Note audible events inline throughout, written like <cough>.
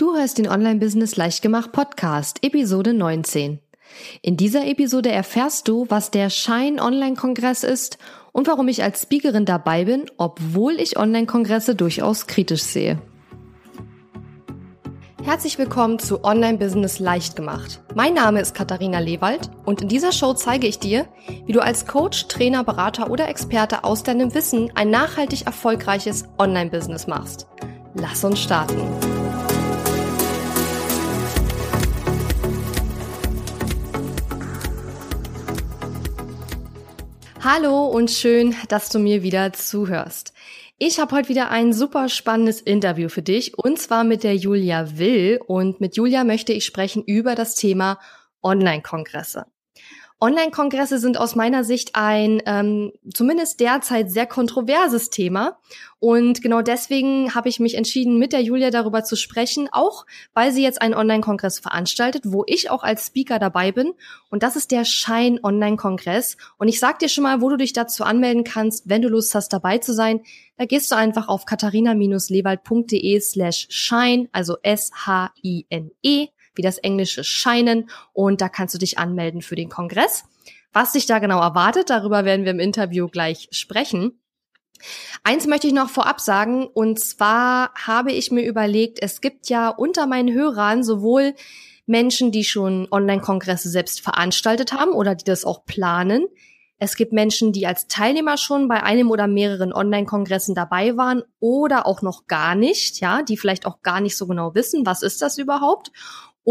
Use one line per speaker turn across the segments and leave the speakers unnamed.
Du hörst den Online-Business Leichtgemacht Podcast, Episode 19. In dieser Episode erfährst du, was der Schein Online-Kongress ist und warum ich als Speakerin dabei bin, obwohl ich Online-Kongresse durchaus kritisch sehe. Herzlich willkommen zu Online Business leicht gemacht. Mein Name ist Katharina Lewald und in dieser Show zeige ich dir, wie du als Coach, Trainer, Berater oder Experte aus deinem Wissen ein nachhaltig erfolgreiches Online Business machst. Lass uns starten. Hallo und schön, dass du mir wieder zuhörst. Ich habe heute wieder ein super spannendes Interview für dich und zwar mit der Julia Will und mit Julia möchte ich sprechen über das Thema Online-Kongresse. Online-Kongresse sind aus meiner Sicht ein ähm, zumindest derzeit sehr kontroverses Thema. Und genau deswegen habe ich mich entschieden, mit der Julia darüber zu sprechen, auch weil sie jetzt einen Online-Kongress veranstaltet, wo ich auch als Speaker dabei bin. Und das ist der Schein Online-Kongress. Und ich sag dir schon mal, wo du dich dazu anmelden kannst, wenn du Lust hast, dabei zu sein. Da gehst du einfach auf katharina-lewald.de slash shine, also S-H-I-N-E wie das englische Scheinen. Und da kannst du dich anmelden für den Kongress. Was dich da genau erwartet, darüber werden wir im Interview gleich sprechen. Eins möchte ich noch vorab sagen, und zwar habe ich mir überlegt, es gibt ja unter meinen Hörern sowohl Menschen, die schon Online-Kongresse selbst veranstaltet haben oder die das auch planen. Es gibt Menschen, die als Teilnehmer schon bei einem oder mehreren Online-Kongressen dabei waren oder auch noch gar nicht, ja, die vielleicht auch gar nicht so genau wissen, was ist das überhaupt.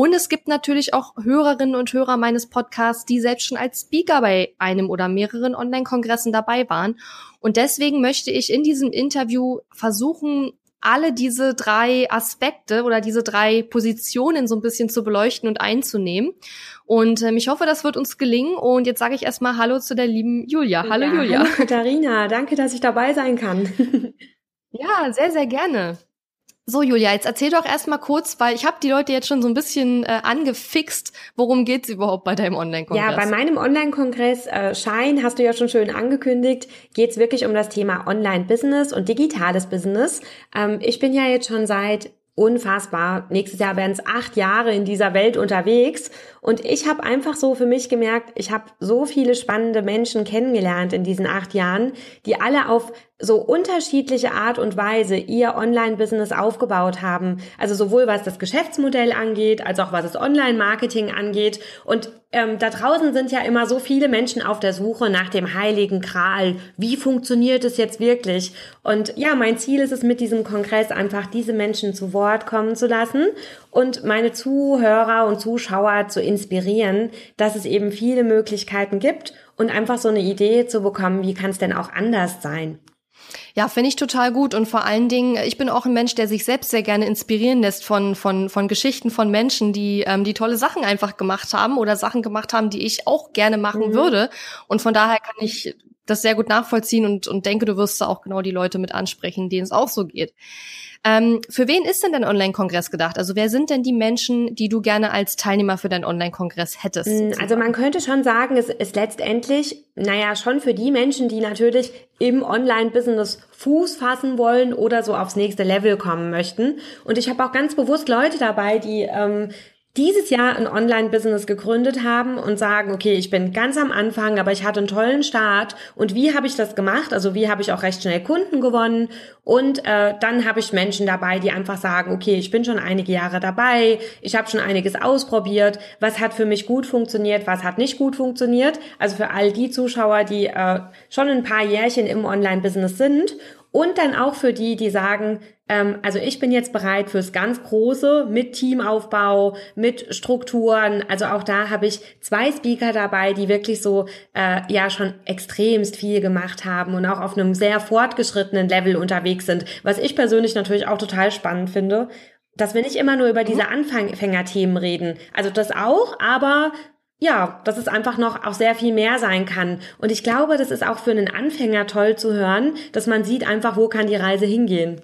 Und es gibt natürlich auch Hörerinnen und Hörer meines Podcasts, die selbst schon als Speaker bei einem oder mehreren Online-Kongressen dabei waren. Und deswegen möchte ich in diesem Interview versuchen, alle diese drei Aspekte oder diese drei Positionen so ein bisschen zu beleuchten und einzunehmen. Und ähm, ich hoffe, das wird uns gelingen. Und jetzt sage ich erstmal Hallo zu der lieben Julia. Hallo ja, Julia.
Hallo Katharina, danke, dass ich dabei sein kann. <laughs>
ja, sehr, sehr gerne. So, Julia, jetzt erzähl doch erstmal kurz, weil ich habe die Leute jetzt schon so ein bisschen äh, angefixt. Worum geht's überhaupt bei deinem Online-Kongress?
Ja, bei meinem Online-Kongress äh, Schein, hast du ja schon schön angekündigt, geht's wirklich um das Thema Online-Business und digitales Business. Ähm, ich bin ja jetzt schon seit unfassbar. Nächstes Jahr werden es acht Jahre in dieser Welt unterwegs. Und ich habe einfach so für mich gemerkt, ich habe so viele spannende Menschen kennengelernt in diesen acht Jahren, die alle auf so unterschiedliche Art und Weise ihr Online-Business aufgebaut haben. Also sowohl was das Geschäftsmodell angeht, als auch was das Online-Marketing angeht. Und ähm, da draußen sind ja immer so viele Menschen auf der Suche nach dem heiligen Kral. Wie funktioniert es jetzt wirklich? Und ja, mein Ziel ist es mit diesem Kongress einfach diese Menschen zu Wort kommen zu lassen und meine Zuhörer und Zuschauer zu inspirieren, dass es eben viele Möglichkeiten gibt und einfach so eine Idee zu bekommen, wie kann es denn auch anders sein?
Ja, finde ich total gut und vor allen Dingen, ich bin auch ein Mensch, der sich selbst sehr gerne inspirieren lässt von von von Geschichten von Menschen, die ähm, die tolle Sachen einfach gemacht haben oder Sachen gemacht haben, die ich auch gerne machen mhm. würde und von daher kann ich das sehr gut nachvollziehen und und denke, du wirst da auch genau die Leute mit ansprechen, denen es auch so geht. Ähm, für wen ist denn dein Online-Kongress gedacht? Also wer sind denn die Menschen, die du gerne als Teilnehmer für deinen Online-Kongress hättest?
Hm, also man könnte schon sagen, es ist letztendlich, naja, schon für die Menschen, die natürlich im Online-Business Fuß fassen wollen oder so aufs nächste Level kommen möchten. Und ich habe auch ganz bewusst Leute dabei, die ähm, dieses Jahr ein Online-Business gegründet haben und sagen, okay, ich bin ganz am Anfang, aber ich hatte einen tollen Start. Und wie habe ich das gemacht? Also wie habe ich auch recht schnell Kunden gewonnen? Und äh, dann habe ich Menschen dabei, die einfach sagen, okay, ich bin schon einige Jahre dabei, ich habe schon einiges ausprobiert, was hat für mich gut funktioniert, was hat nicht gut funktioniert. Also für all die Zuschauer, die äh, schon ein paar Jährchen im Online-Business sind. Und dann auch für die, die sagen, also ich bin jetzt bereit fürs ganz Große mit Teamaufbau, mit Strukturen. Also auch da habe ich zwei Speaker dabei, die wirklich so äh, ja schon extremst viel gemacht haben und auch auf einem sehr fortgeschrittenen Level unterwegs sind. Was ich persönlich natürlich auch total spannend finde dass wir nicht immer nur über diese Anfängerthemen reden. Also das auch, aber ja, dass es einfach noch auch sehr viel mehr sein kann. Und ich glaube, das ist auch für einen Anfänger toll zu hören, dass man sieht einfach, wo kann die Reise hingehen.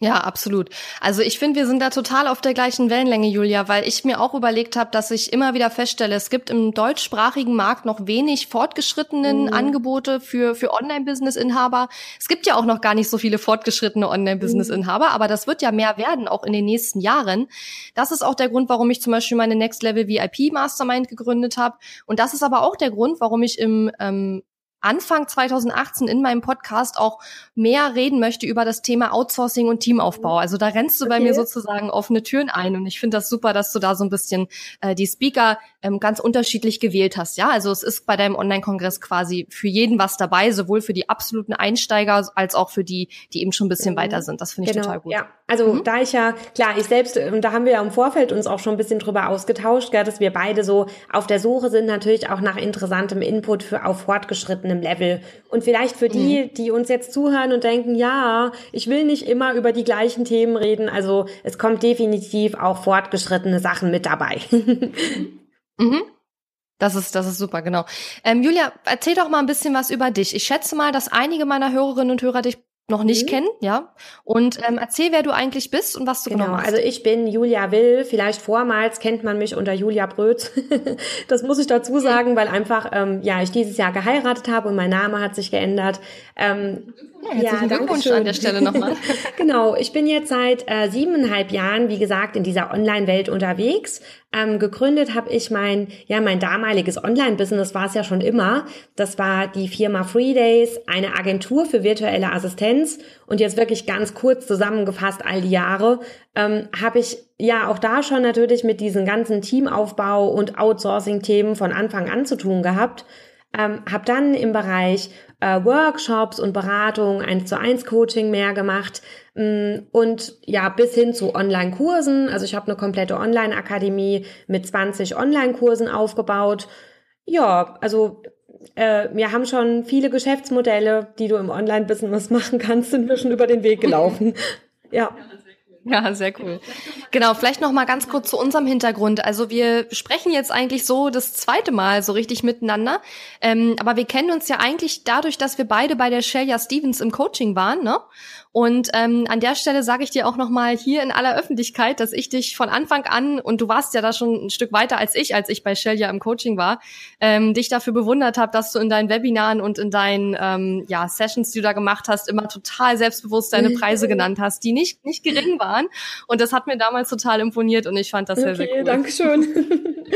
Ja, absolut. Also ich finde, wir sind da total auf der gleichen Wellenlänge, Julia, weil ich mir auch überlegt habe, dass ich immer wieder feststelle, es gibt im deutschsprachigen Markt noch wenig fortgeschrittenen mhm. Angebote für, für Online-Business-Inhaber. Es gibt ja auch noch gar nicht so viele fortgeschrittene Online-Business-Inhaber, mhm. aber das wird ja mehr werden, auch in den nächsten Jahren. Das ist auch der Grund, warum ich zum Beispiel meine Next Level VIP Mastermind gegründet habe. Und das ist aber auch der Grund, warum ich im ähm, Anfang 2018 in meinem Podcast auch mehr reden möchte über das Thema Outsourcing und Teamaufbau. Also da rennst du okay. bei mir sozusagen offene Türen ein und ich finde das super, dass du da so ein bisschen äh, die Speaker ähm, ganz unterschiedlich gewählt hast. Ja, also es ist bei deinem Online-Kongress quasi für jeden was dabei, sowohl für die absoluten Einsteiger als auch für die, die eben schon ein bisschen mhm. weiter sind. Das finde ich genau. total gut.
Ja, also mhm. da ich ja klar, ich selbst und da haben wir ja im Vorfeld uns auch schon ein bisschen drüber ausgetauscht, gell, dass wir beide so auf der Suche sind natürlich auch nach interessantem Input für auf fortgeschritten fortgeschrittenem Level. Und vielleicht für die, mhm. die uns jetzt zuhören und denken, ja, ich will nicht immer über die gleichen Themen reden. Also es kommt definitiv auch fortgeschrittene Sachen mit dabei. <laughs>
mhm. Das ist, das ist super, genau. Ähm, Julia, erzähl doch mal ein bisschen was über dich. Ich schätze mal, dass einige meiner Hörerinnen und Hörer dich noch nicht mhm. kennen, ja. Und ähm, erzähl, wer du eigentlich bist und was du genau, genau machst.
Also ich bin Julia Will. Vielleicht vormals kennt man mich unter Julia Bröth. <laughs> das muss ich dazu sagen, weil einfach ähm, ja ich dieses Jahr geheiratet habe und mein Name hat sich geändert. Ähm,
ja, herzlichen ja, Glückwunsch schön. an der Stelle nochmal. <laughs>
genau, ich bin jetzt seit äh, siebeneinhalb Jahren, wie gesagt, in dieser Online-Welt unterwegs. Ähm, gegründet habe ich mein, ja, mein damaliges Online-Business war es ja schon immer. Das war die Firma Free Days, eine Agentur für virtuelle Assistenz. Und jetzt wirklich ganz kurz zusammengefasst all die Jahre, ähm, habe ich ja auch da schon natürlich mit diesen ganzen Teamaufbau und Outsourcing-Themen von Anfang an zu tun gehabt. Ähm, habe dann im Bereich äh, Workshops und Beratung, eins zu eins Coaching mehr gemacht mh, mm, und ja bis hin zu Online-Kursen. Also ich habe eine komplette Online-Akademie mit 20 Online-Kursen aufgebaut. Ja, also äh, wir haben schon viele Geschäftsmodelle, die du im Online-Business <laughs> machen kannst, sind wir schon über den Weg gelaufen. ja. <laughs>
Ja, sehr cool. Genau, vielleicht noch mal ganz kurz zu unserem Hintergrund. Also wir sprechen jetzt eigentlich so das zweite Mal so richtig miteinander, ähm, aber wir kennen uns ja eigentlich dadurch, dass wir beide bei der Shelia Stevens im Coaching waren, ne? Und ähm, an der Stelle sage ich dir auch noch mal hier in aller Öffentlichkeit, dass ich dich von Anfang an und du warst ja da schon ein Stück weiter als ich, als ich bei Shelia im Coaching war, ähm, dich dafür bewundert habe, dass du in deinen Webinaren und in deinen ähm, ja, Sessions, die du da gemacht hast, immer total selbstbewusst deine Preise genannt hast, die nicht nicht gering waren. Und das hat mir damals total imponiert und ich fand das okay, sehr sehr cool.
Dankeschön.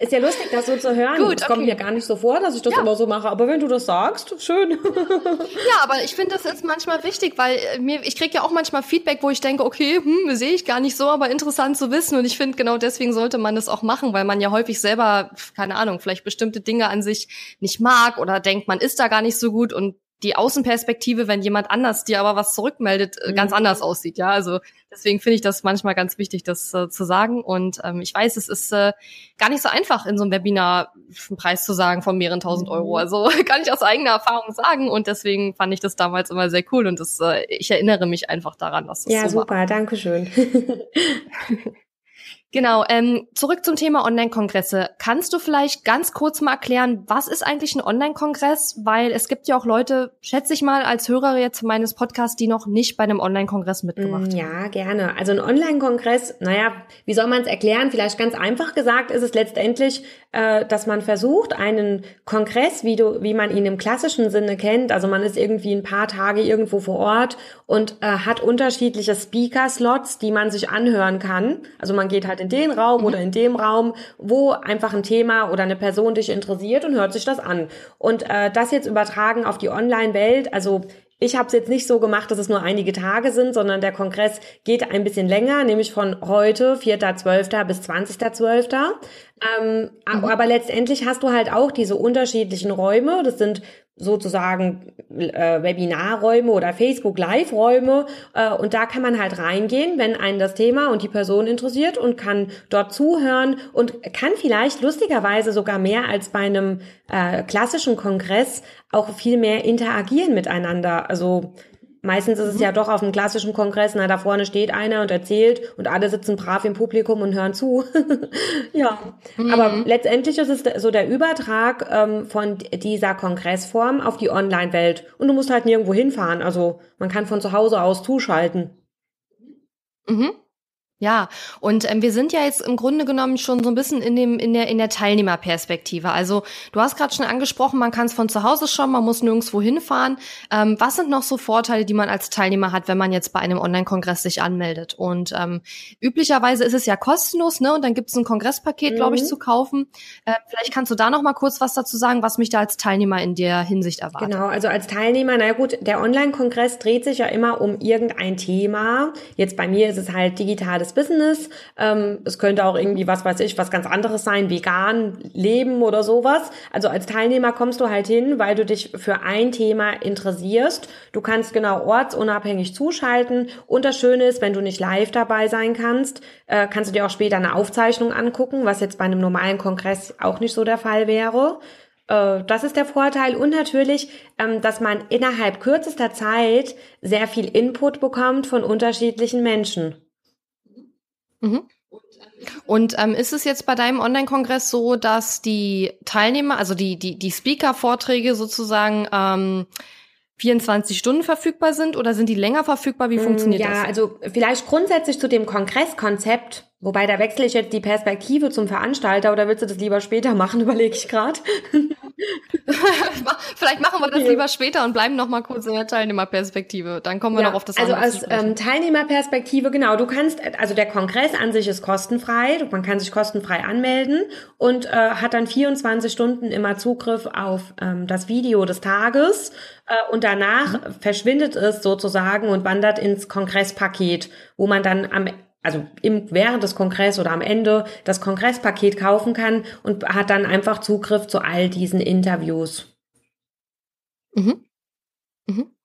Ist ja lustig, das so zu hören. Gut, es okay. kommt mir gar nicht so vor, dass ich das ja. immer so mache. Aber wenn du das sagst, schön.
ja, aber ich finde, das ist manchmal wichtig, weil äh, mir, ich kriege ja auch manchmal Feedback, wo ich denke, okay, hm, sehe ich gar nicht so, aber interessant zu wissen. Und ich finde, genau deswegen sollte man das auch machen, weil man ja häufig selber, keine Ahnung, vielleicht bestimmte Dinge an sich nicht mag oder denkt, man ist da gar nicht so gut und die Außenperspektive, wenn jemand anders dir aber was zurückmeldet, äh, ganz mhm. anders aussieht. Ja, also deswegen finde ich das manchmal ganz wichtig, das äh, zu sagen. Und ähm, ich weiß, es ist äh, gar nicht so einfach, in so einem Webinar einen Preis zu sagen von mehreren tausend mhm. Euro. Also <laughs> kann ich aus eigener Erfahrung sagen. Und deswegen fand ich das damals immer sehr cool. Und das, äh, ich erinnere mich einfach daran, dass das
ja,
so
super,
war.
danke schön. <laughs>
Genau, ähm, zurück zum Thema Online-Kongresse. Kannst du vielleicht ganz kurz mal erklären, was ist eigentlich ein Online-Kongress? Weil es gibt ja auch Leute, schätze ich mal, als Hörer jetzt meines Podcasts, die noch nicht bei einem Online-Kongress mitgemacht
mm, haben. Ja, gerne. Also ein Online-Kongress, naja, wie soll man es erklären? Vielleicht ganz einfach gesagt ist es letztendlich, äh, dass man versucht, einen Kongress, wie, du, wie man ihn im klassischen Sinne kennt, also man ist irgendwie ein paar Tage irgendwo vor Ort und äh, hat unterschiedliche Speaker-Slots, die man sich anhören kann. Also man geht halt in den Raum oder in dem Raum, wo einfach ein Thema oder eine Person dich interessiert und hört sich das an. Und äh, das jetzt übertragen auf die Online-Welt, also ich habe es jetzt nicht so gemacht, dass es nur einige Tage sind, sondern der Kongress geht ein bisschen länger, nämlich von heute, 4.12. bis 20.12. Ähm, mhm. Aber letztendlich hast du halt auch diese unterschiedlichen Räume. Das sind sozusagen äh, Webinarräume oder Facebook Live-Räume äh, und da kann man halt reingehen, wenn einen das Thema und die Person interessiert und kann dort zuhören und kann vielleicht lustigerweise sogar mehr als bei einem äh, klassischen Kongress auch viel mehr interagieren miteinander. Also Meistens ist es mhm. ja doch auf einem klassischen Kongress, na, da vorne steht einer und erzählt und alle sitzen brav im Publikum und hören zu. <laughs> ja, mhm. aber letztendlich ist es so der Übertrag ähm, von dieser Kongressform auf die Online-Welt. Und du musst halt nirgendwo hinfahren. Also man kann von zu Hause aus zuschalten.
Mhm. Ja, und ähm, wir sind ja jetzt im Grunde genommen schon so ein bisschen in dem in der in der Teilnehmerperspektive. Also du hast gerade schon angesprochen, man kann es von zu Hause schauen, man muss nirgendwo hinfahren. Ähm, was sind noch so Vorteile, die man als Teilnehmer hat, wenn man jetzt bei einem Online-Kongress sich anmeldet? Und ähm, üblicherweise ist es ja kostenlos, ne? Und dann gibt es ein Kongresspaket, mhm. glaube ich, zu kaufen. Äh, vielleicht kannst du da noch mal kurz was dazu sagen, was mich da als Teilnehmer in der Hinsicht erwartet.
Genau, also als Teilnehmer, na gut, der Online-Kongress dreht sich ja immer um irgendein Thema. Jetzt bei mir ist es halt digitales eigenes Business. Ähm, es könnte auch irgendwie, was weiß ich, was ganz anderes sein, vegan, leben oder sowas. Also als Teilnehmer kommst du halt hin, weil du dich für ein Thema interessierst. Du kannst genau ortsunabhängig zuschalten. Und das Schöne ist, wenn du nicht live dabei sein kannst, äh, kannst du dir auch später eine Aufzeichnung angucken, was jetzt bei einem normalen Kongress auch nicht so der Fall wäre äh, das ist der Vorteil und natürlich, ähm, dass man innerhalb kürzester Zeit sehr viel Input bekommt von unterschiedlichen Menschen.
Mhm. Und ähm, ist es jetzt bei deinem Online-Kongress so, dass die Teilnehmer, also die, die, die Speaker-Vorträge sozusagen ähm, 24 Stunden verfügbar sind oder sind die länger verfügbar? Wie mm, funktioniert
ja,
das?
Ja, also vielleicht grundsätzlich zu dem Kongresskonzept Wobei, da wechsle ich jetzt die Perspektive zum Veranstalter oder willst du das lieber später machen, <laughs> überlege ich gerade. <laughs>
Vielleicht machen wir das lieber später und bleiben noch mal kurz in der Teilnehmerperspektive. Dann kommen wir
ja,
noch auf das
Also als ähm, Teilnehmerperspektive, genau, du kannst, also der Kongress an sich ist kostenfrei, man kann sich kostenfrei anmelden und äh, hat dann 24 Stunden immer Zugriff auf ähm, das Video des Tages äh, und danach mhm. verschwindet es sozusagen und wandert ins Kongresspaket, wo man dann am also im, während des Kongress oder am Ende das Kongresspaket kaufen kann und hat dann einfach Zugriff zu all diesen Interviews.
Mhm. Mhm.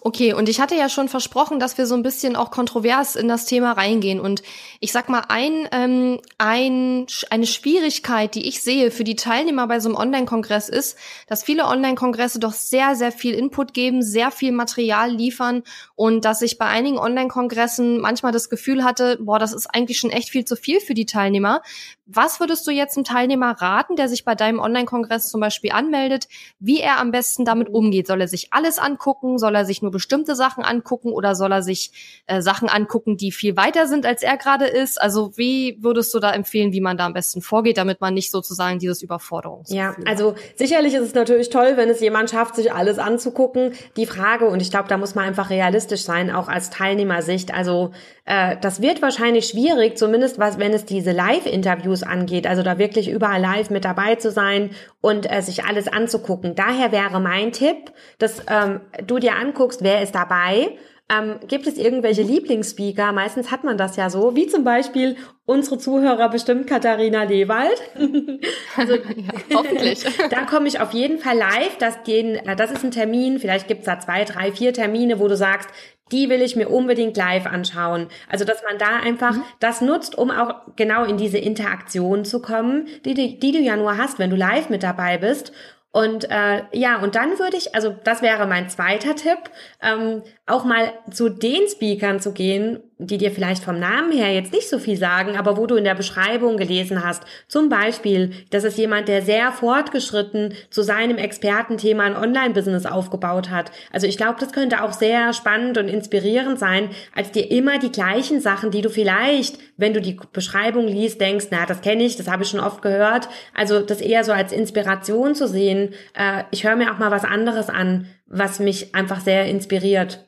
Okay, und ich hatte ja schon versprochen, dass wir so ein bisschen auch kontrovers in das Thema reingehen. Und ich sag mal, ein, ähm, ein, eine Schwierigkeit, die ich sehe für die Teilnehmer bei so einem Online-Kongress ist, dass viele Online-Kongresse doch sehr, sehr viel Input geben, sehr viel Material liefern und dass ich bei einigen Online-Kongressen manchmal das Gefühl hatte, boah, das ist eigentlich schon echt viel zu viel für die Teilnehmer. Was würdest du jetzt einem Teilnehmer raten, der sich bei deinem Online-Kongress zum Beispiel anmeldet, wie er am besten damit umgeht? Soll er sich alles angucken? Soll er sich nur bestimmte Sachen angucken oder soll er sich äh, Sachen angucken, die viel weiter sind, als er gerade ist? Also wie würdest du da empfehlen, wie man da am besten vorgeht, damit man nicht sozusagen dieses Überforderung
Ja, also sicherlich ist es natürlich toll, wenn es jemand schafft, sich alles anzugucken. Die Frage, und ich glaube, da muss man einfach realistisch sein, auch als Teilnehmersicht. Also äh, das wird wahrscheinlich schwierig, zumindest was, wenn es diese Live-Interviews angeht, also da wirklich überall live mit dabei zu sein und äh, sich alles anzugucken. Daher wäre mein Tipp, dass ähm, du dir anguckst, wer ist dabei, ähm, gibt es irgendwelche Lieblingsspeaker? Meistens hat man das ja so, wie zum Beispiel unsere Zuhörer bestimmt Katharina Lewald. <laughs>
also, ja, hoffentlich. <laughs>
da komme ich auf jeden Fall live. Das, gehen, äh, das ist ein Termin, vielleicht gibt's da zwei, drei, vier Termine, wo du sagst, die will ich mir unbedingt live anschauen. Also, dass man da einfach mhm. das nutzt, um auch genau in diese Interaktion zu kommen, die, die, die du ja nur hast, wenn du live mit dabei bist. Und äh, ja, und dann würde ich, also das wäre mein zweiter Tipp, ähm, auch mal zu den Speakern zu gehen, die dir vielleicht vom Namen her jetzt nicht so viel sagen, aber wo du in der Beschreibung gelesen hast. Zum Beispiel, das ist jemand, der sehr fortgeschritten zu seinem Expertenthema ein Online-Business aufgebaut hat. Also ich glaube, das könnte auch sehr spannend und inspirierend sein, als dir immer die gleichen Sachen, die du vielleicht, wenn du die Beschreibung liest, denkst, na, das kenne ich, das habe ich schon oft gehört. Also das eher so als Inspiration zu sehen. Äh, ich höre mir auch mal was anderes an, was mich einfach sehr inspiriert.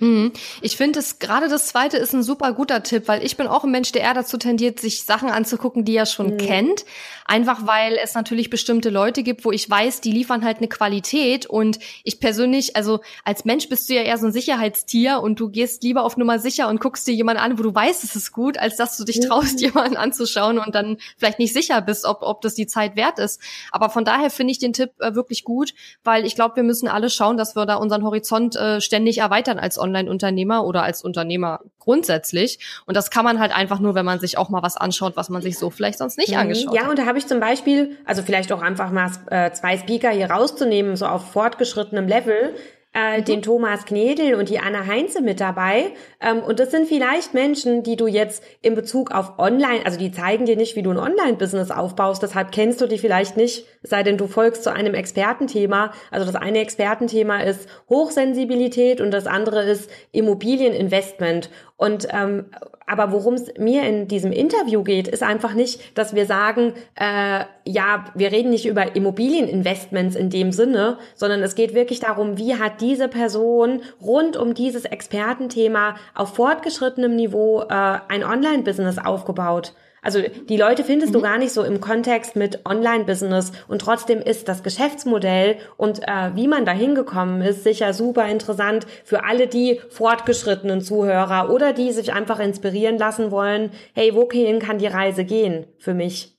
Mhm. Ich finde es gerade das zweite ist ein super guter Tipp, weil ich bin auch ein Mensch, der eher dazu tendiert, sich Sachen anzugucken, die er schon mhm. kennt. Einfach weil es natürlich bestimmte Leute gibt, wo ich weiß, die liefern halt eine Qualität und ich persönlich, also als Mensch bist du ja eher so ein Sicherheitstier und du gehst lieber auf Nummer sicher und guckst dir jemanden an, wo du weißt, es ist gut, als dass du dich traust, mhm. <laughs> jemanden anzuschauen und dann vielleicht nicht sicher bist, ob, ob das die Zeit wert ist. Aber von daher finde ich den Tipp äh, wirklich gut, weil ich glaube, wir müssen alle schauen, dass wir da unseren Horizont äh, ständig erweitern als Online-Unternehmer oder als Unternehmer grundsätzlich. Und das kann man halt einfach nur, wenn man sich auch mal was anschaut, was man sich so vielleicht sonst nicht mhm. angeschaut
ja,
hat.
Ja, und da habe ich zum Beispiel, also vielleicht auch einfach mal äh, zwei Speaker hier rauszunehmen, so auf fortgeschrittenem Level. Äh, mhm. den Thomas Knedel und die Anna Heinze mit dabei. Ähm, und das sind vielleicht Menschen, die du jetzt in Bezug auf Online, also die zeigen dir nicht, wie du ein Online-Business aufbaust, deshalb kennst du die vielleicht nicht, sei denn du folgst zu einem Expertenthema. Also das eine Expertenthema ist Hochsensibilität und das andere ist Immobilieninvestment. Und ähm, aber worum es mir in diesem Interview geht, ist einfach nicht, dass wir sagen, äh, ja, wir reden nicht über Immobilieninvestments in dem Sinne, sondern es geht wirklich darum, wie hat diese Person rund um dieses Expertenthema auf fortgeschrittenem Niveau äh, ein Online-Business aufgebaut. Also die Leute findest mhm. du gar nicht so im Kontext mit Online-Business und trotzdem ist das Geschäftsmodell und äh, wie man da hingekommen ist sicher super interessant für alle die fortgeschrittenen Zuhörer oder die sich einfach inspirieren lassen wollen. Hey, wohin kann die Reise gehen für mich?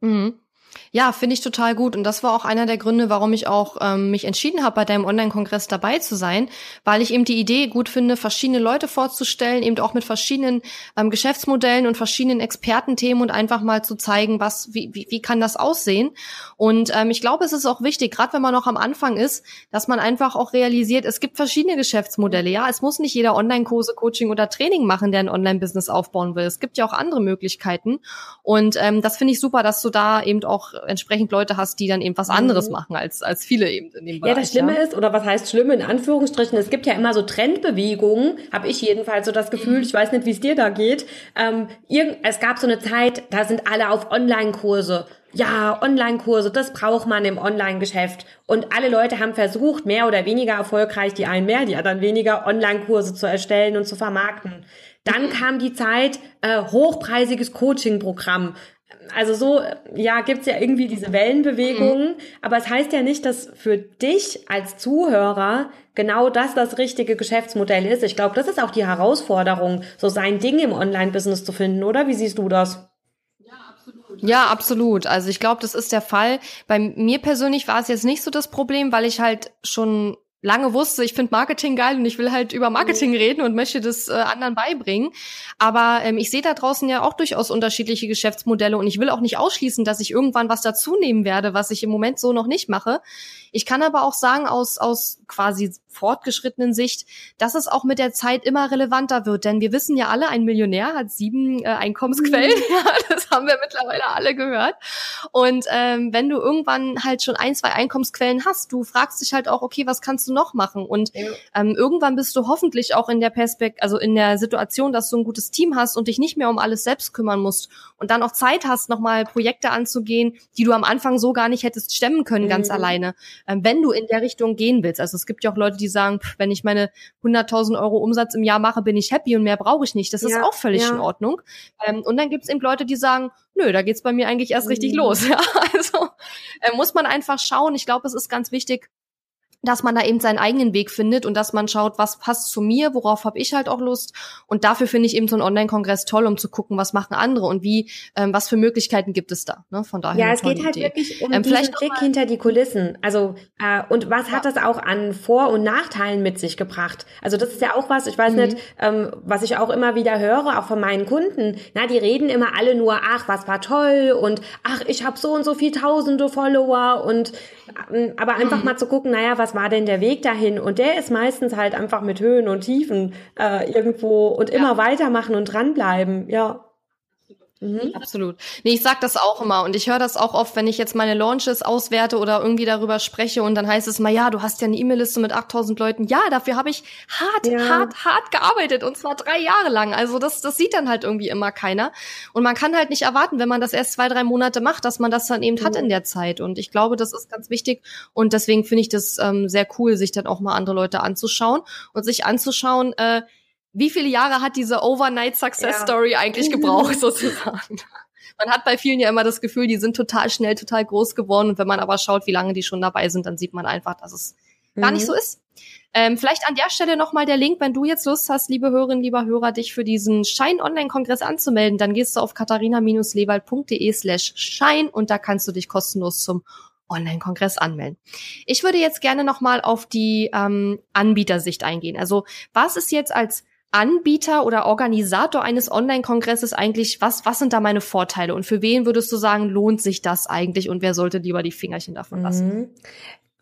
Mhm. Ja, finde ich total gut. Und das war auch einer der Gründe, warum ich auch ähm, mich entschieden habe, bei deinem Online-Kongress dabei zu sein, weil ich eben die Idee gut finde, verschiedene Leute vorzustellen, eben auch mit verschiedenen ähm, Geschäftsmodellen und verschiedenen Expertenthemen und einfach mal zu zeigen, was, wie, wie, wie kann das aussehen. Und ähm, ich glaube, es ist auch wichtig, gerade wenn man noch am Anfang ist, dass man einfach auch realisiert, es gibt verschiedene Geschäftsmodelle. Ja, es muss nicht jeder Online-Kurse, Coaching oder Training machen, der ein Online-Business aufbauen will. Es gibt ja auch andere Möglichkeiten. Und ähm, das finde ich super, dass du da eben auch auch entsprechend Leute hast, die dann eben was anderes mhm. machen als, als viele eben in dem
Bereich. Ja, das Schlimme ja. ist, oder was heißt Schlimme in Anführungsstrichen, es gibt ja immer so Trendbewegungen, habe ich jedenfalls so das Gefühl, ich weiß nicht, wie es dir da geht. Ähm, es gab so eine Zeit, da sind alle auf Online-Kurse ja, Online-Kurse, das braucht man im Online-Geschäft. Und alle Leute haben versucht, mehr oder weniger erfolgreich, die einen mehr, die anderen weniger, Online-Kurse zu erstellen und zu vermarkten. Dann mhm. kam die Zeit, äh, hochpreisiges Coaching-Programm also so, ja, gibt's ja irgendwie diese Wellenbewegungen, mhm. aber es heißt ja nicht, dass für dich als Zuhörer genau das das richtige Geschäftsmodell ist. Ich glaube, das ist auch die Herausforderung, so sein Ding im Online-Business zu finden, oder? Wie siehst du das?
Ja, absolut. Also ich glaube, das ist der Fall. Bei mir persönlich war es jetzt nicht so das Problem, weil ich halt schon lange wusste, ich finde Marketing geil und ich will halt über Marketing reden und möchte das äh, anderen beibringen. Aber ähm, ich sehe da draußen ja auch durchaus unterschiedliche Geschäftsmodelle und ich will auch nicht ausschließen, dass ich irgendwann was dazu nehmen werde, was ich im Moment so noch nicht mache. Ich kann aber auch sagen, aus, aus quasi fortgeschrittenen Sicht, dass es auch mit der Zeit immer relevanter wird. Denn wir wissen ja alle, ein Millionär hat sieben äh, Einkommensquellen. Mhm. Ja, das haben wir mittlerweile alle gehört. Und ähm, wenn du irgendwann halt schon ein, zwei Einkommensquellen hast, du fragst dich halt auch, okay, was kannst du noch machen? Und ja. ähm, irgendwann bist du hoffentlich auch in der Perspekt also in der Situation, dass du ein gutes Team hast und dich nicht mehr um alles selbst kümmern musst und dann auch Zeit hast, nochmal Projekte anzugehen, die du am Anfang so gar nicht hättest stemmen können, mhm. ganz alleine, wenn du in der Richtung gehen willst. Also es gibt ja auch Leute, die sagen, pff, wenn ich meine 100.000 Euro Umsatz im Jahr mache, bin ich happy und mehr brauche ich nicht. Das ist auch völlig ja. in Ordnung. Ähm, und dann gibt es eben Leute, die sagen, nö, da geht's bei mir eigentlich erst richtig mhm. los. <laughs> Ja, also äh, muss man einfach schauen. Ich glaube, es ist ganz wichtig, dass man da eben seinen eigenen Weg findet und dass man schaut, was passt zu mir, worauf habe ich halt auch Lust. Und dafür finde ich eben so einen Online-Kongress toll, um zu gucken, was machen andere und wie, ähm, was für Möglichkeiten gibt es da. Ne? Von daher.
Ja, es geht halt Idee. wirklich um ähm, diesen Blick hinter die Kulissen. Also äh, und was ja. hat das auch an Vor- und Nachteilen mit sich gebracht? Also das ist ja auch was, ich weiß mhm. nicht, ähm, was ich auch immer wieder höre, auch von meinen Kunden. Na, die reden immer alle nur, ach, was war toll und ach, ich habe so und so viel Tausende Follower und ähm, aber einfach mhm. mal zu gucken, naja, was war denn der Weg dahin? Und der ist meistens halt einfach mit Höhen und Tiefen äh, irgendwo und immer ja. weitermachen und dranbleiben, ja.
Mhm. Absolut. Nee, ich sag das auch immer und ich höre das auch oft, wenn ich jetzt meine Launches auswerte oder irgendwie darüber spreche und dann heißt es mal, ja, du hast ja eine E-Mail-Liste mit 8000 Leuten. Ja, dafür habe ich hart, ja. hart, hart gearbeitet und zwar drei Jahre lang. Also das, das sieht dann halt irgendwie immer keiner und man kann halt nicht erwarten, wenn man das erst zwei, drei Monate macht, dass man das dann eben mhm. hat in der Zeit und ich glaube, das ist ganz wichtig und deswegen finde ich das ähm, sehr cool, sich dann auch mal andere Leute anzuschauen und sich anzuschauen, äh, wie viele Jahre hat diese Overnight Success ja. Story eigentlich <laughs> gebraucht, sozusagen? Man hat bei vielen ja immer das Gefühl, die sind total schnell, total groß geworden. Und wenn man aber schaut, wie lange die schon dabei sind, dann sieht man einfach, dass es mhm. gar nicht mhm. so ist. Ähm, vielleicht an der Stelle nochmal der Link, wenn du jetzt Lust hast, liebe Hörerinnen, lieber Hörer, dich für diesen Schein-Online-Kongress anzumelden, dann gehst du auf katharina-lewald.de slash Schein und da kannst du dich kostenlos zum Online-Kongress anmelden. Ich würde jetzt gerne nochmal auf die ähm, Anbietersicht eingehen. Also was ist jetzt als Anbieter oder Organisator eines Online-Kongresses eigentlich, was, was sind da meine Vorteile und für wen würdest du sagen, lohnt sich das eigentlich und wer sollte lieber die Fingerchen davon lassen? Mhm.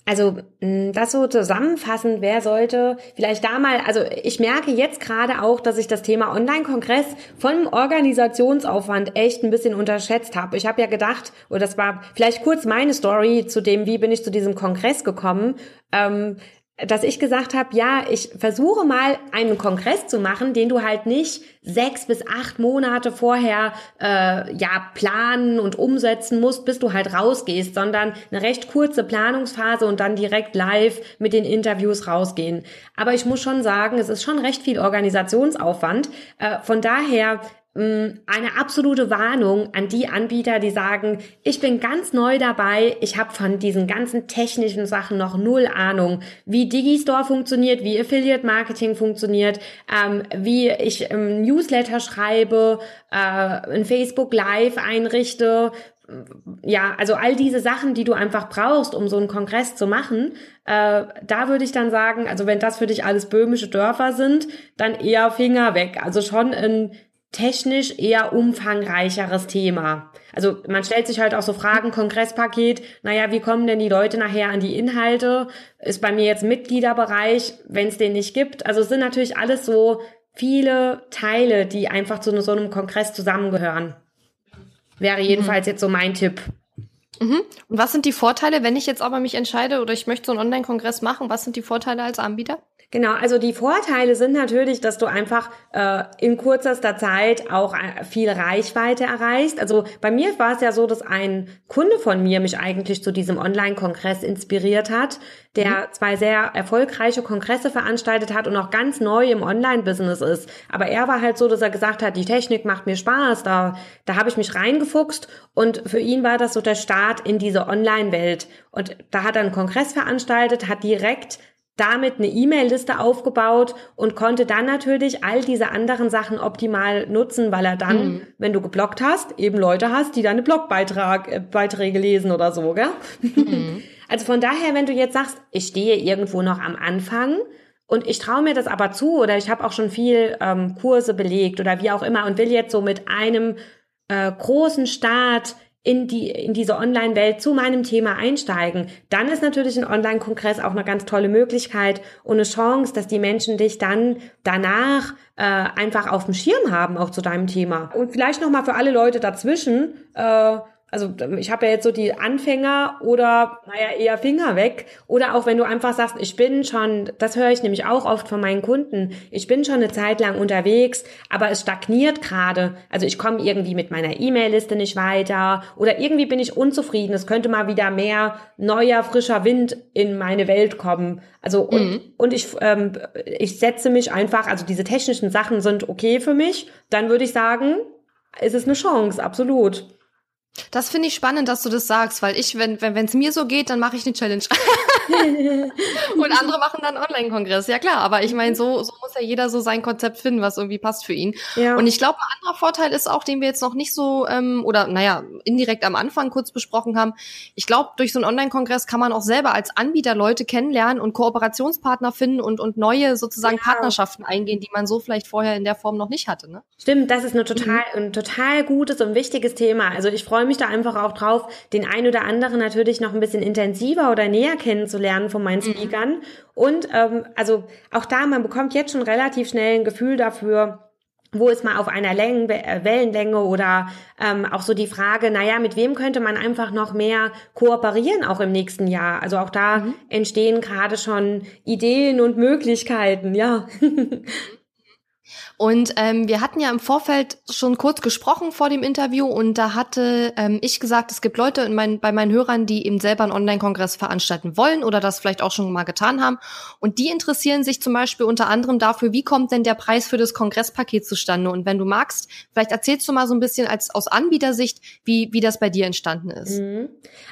Also das so zusammenfassend, wer sollte vielleicht da mal, also ich merke jetzt gerade auch, dass ich das Thema Online-Kongress vom Organisationsaufwand echt ein bisschen unterschätzt habe. Ich habe ja gedacht, oder das war vielleicht kurz meine Story zu dem, wie bin ich zu diesem Kongress gekommen. Ähm, dass ich gesagt habe, ja, ich versuche mal einen Kongress zu machen, den du halt nicht sechs bis acht Monate vorher äh, ja planen und umsetzen musst, bis du halt rausgehst, sondern eine recht kurze Planungsphase und dann direkt live mit den Interviews rausgehen. Aber ich muss schon sagen, es ist schon recht viel Organisationsaufwand. Äh, von daher eine absolute Warnung an die Anbieter, die sagen, ich bin ganz neu dabei, ich habe von diesen ganzen technischen Sachen noch null Ahnung, wie Digistore funktioniert, wie Affiliate Marketing funktioniert, ähm, wie ich ähm, Newsletter schreibe, äh, ein Facebook Live einrichte, ja, also all diese Sachen, die du einfach brauchst, um so einen Kongress zu machen, äh, da würde ich dann sagen, also wenn das für dich alles böhmische Dörfer sind, dann eher Finger weg. Also schon ein technisch eher umfangreicheres Thema. Also man stellt sich halt auch so Fragen, Kongresspaket, naja, wie kommen denn die Leute nachher an die Inhalte? Ist bei mir jetzt Mitgliederbereich, wenn es den nicht gibt? Also es sind natürlich alles so viele Teile, die einfach zu so einem Kongress zusammengehören. Wäre jedenfalls mhm. jetzt so mein Tipp.
Mhm. Und was sind die Vorteile, wenn ich jetzt aber mich entscheide oder ich möchte so einen Online-Kongress machen? Was sind die Vorteile als Anbieter?
Genau, also die Vorteile sind natürlich, dass du einfach äh, in kürzester Zeit auch äh, viel Reichweite erreichst. Also bei mir war es ja so, dass ein Kunde von mir mich eigentlich zu diesem Online-Kongress inspiriert hat, der mhm. zwei sehr erfolgreiche Kongresse veranstaltet hat und auch ganz neu im Online-Business ist. Aber er war halt so, dass er gesagt hat, die Technik macht mir Spaß, da, da habe ich mich reingefuchst und für ihn war das so der Start in diese Online-Welt. Und da hat er einen Kongress veranstaltet, hat direkt damit eine E-Mail-Liste aufgebaut und konnte dann natürlich all diese anderen Sachen optimal nutzen, weil er dann, mhm. wenn du geblockt hast, eben Leute hast, die deine Blogbeiträge lesen oder so, gell? Mhm. <laughs> Also von daher, wenn du jetzt sagst, ich stehe irgendwo noch am Anfang und ich traue mir das aber zu oder ich habe auch schon viel ähm, Kurse belegt oder wie auch immer und will jetzt so mit einem äh, großen Start in die in diese Online-Welt zu meinem Thema einsteigen, dann ist natürlich ein Online-Kongress auch eine ganz tolle Möglichkeit und eine Chance, dass die Menschen dich dann danach äh, einfach auf dem Schirm haben, auch zu deinem Thema. Und vielleicht noch mal für alle Leute dazwischen. Äh, also ich habe ja jetzt so die Anfänger oder naja eher Finger weg oder auch wenn du einfach sagst, ich bin schon, das höre ich nämlich auch oft von meinen Kunden, ich bin schon eine Zeit lang unterwegs, aber es stagniert gerade. Also ich komme irgendwie mit meiner E-Mail-Liste nicht weiter oder irgendwie bin ich unzufrieden. Es könnte mal wieder mehr neuer frischer Wind in meine Welt kommen. Also und, mhm. und ich ähm, ich setze mich einfach, also diese technischen Sachen sind okay für mich. Dann würde ich sagen, ist es eine Chance, absolut.
Das finde ich spannend, dass du das sagst, weil ich, wenn wenn es mir so geht, dann mache ich eine Challenge. <laughs> und andere machen dann Online-Kongress. Ja klar, aber ich meine, so, so muss ja jeder so sein Konzept finden, was irgendwie passt für ihn. Ja. Und ich glaube, ein anderer Vorteil ist auch, den wir jetzt noch nicht so, ähm, oder naja, indirekt am Anfang kurz besprochen haben. Ich glaube, durch so einen Online-Kongress kann man auch selber als Anbieter Leute kennenlernen und Kooperationspartner finden und, und neue sozusagen ja. Partnerschaften eingehen, die man so vielleicht vorher in der Form noch nicht hatte. Ne?
Stimmt, das ist eine total, mhm. ein total gutes und wichtiges Thema. Also ich freue mich da einfach auch drauf, den ein oder anderen natürlich noch ein bisschen intensiver oder näher kennenzulernen von meinen mhm. Speakern. Mhm. Und ähm, also auch da, man bekommt jetzt schon relativ schnell ein Gefühl dafür, wo ist man auf einer Längen, äh, Wellenlänge oder ähm, auch so die Frage, naja, mit wem könnte man einfach noch mehr kooperieren, auch im nächsten Jahr? Also auch da mhm. entstehen gerade schon Ideen und Möglichkeiten, ja. <laughs>
Und ähm, wir hatten ja im Vorfeld schon kurz gesprochen vor dem Interview und da hatte ähm, ich gesagt, es gibt Leute in mein, bei meinen Hörern, die eben selber einen Online-Kongress veranstalten wollen oder das vielleicht auch schon mal getan haben. Und die interessieren sich zum Beispiel unter anderem dafür, wie kommt denn der Preis für das Kongresspaket zustande? Und wenn du magst, vielleicht erzählst du mal so ein bisschen als aus Anbietersicht, wie, wie das bei dir entstanden ist. Mhm.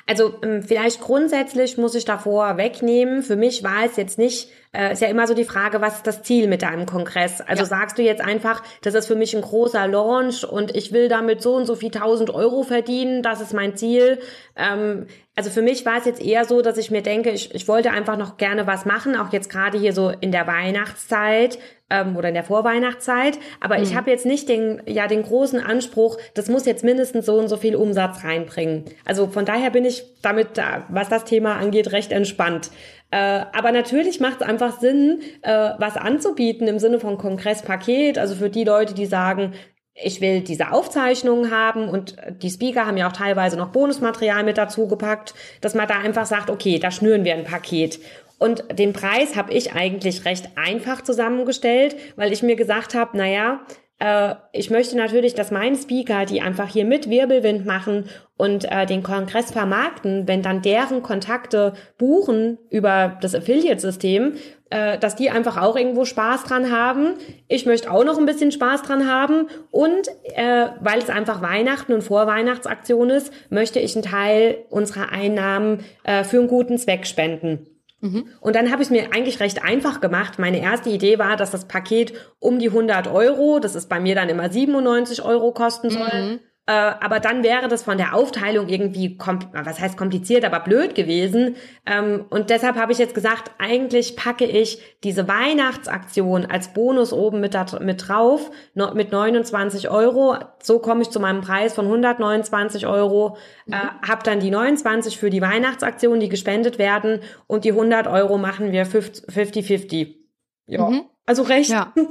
Also ähm, vielleicht grundsätzlich muss ich davor wegnehmen. Für mich war es jetzt nicht äh, ist ja immer so die Frage, was ist das Ziel mit deinem Kongress? Also ja. sagst du jetzt einfach, das ist für mich ein großer Launch und ich will damit so und so viel tausend Euro verdienen, das ist mein Ziel. Ähm, also für mich war es jetzt eher so, dass ich mir denke, ich, ich wollte einfach noch gerne was machen, auch jetzt gerade hier so in der Weihnachtszeit, ähm, oder in der Vorweihnachtszeit. Aber mhm. ich habe jetzt nicht den, ja, den großen Anspruch, das muss jetzt mindestens so und so viel Umsatz reinbringen. Also von daher bin ich damit, was das Thema angeht, recht entspannt. Äh, aber natürlich macht es einfach Sinn, äh, was anzubieten im Sinne von Kongresspaket. Also für die Leute, die sagen, ich will diese Aufzeichnungen haben und die Speaker haben ja auch teilweise noch Bonusmaterial mit dazu gepackt, dass man da einfach sagt, okay, da schnüren wir ein Paket. Und den Preis habe ich eigentlich recht einfach zusammengestellt, weil ich mir gesagt habe, naja, äh, ich möchte natürlich, dass meine Speaker, die einfach hier mit Wirbelwind machen und äh, den Kongress vermarkten, wenn dann deren Kontakte buchen über das Affiliate-System, äh, dass die einfach auch irgendwo Spaß dran haben. Ich möchte auch noch ein bisschen Spaß dran haben und äh, weil es einfach Weihnachten und Vorweihnachtsaktion ist, möchte ich einen Teil unserer Einnahmen äh, für einen guten Zweck spenden. Mhm. Und dann habe ich mir eigentlich recht einfach gemacht. Meine erste Idee war, dass das Paket um die 100 Euro, das ist bei mir dann immer 97 Euro kosten soll. Mhm. Äh, aber dann wäre das von der Aufteilung irgendwie, was heißt kompliziert, aber blöd gewesen. Ähm, und deshalb habe ich jetzt gesagt, eigentlich packe ich diese Weihnachtsaktion als Bonus oben mit, mit drauf, no, mit 29 Euro. So komme ich zu meinem Preis von 129 Euro. Mhm. Äh, habe dann die 29 für die Weihnachtsaktion, die gespendet werden. Und die 100 Euro machen wir 50-50. Ja. Mhm. Also recht. Ja. <laughs>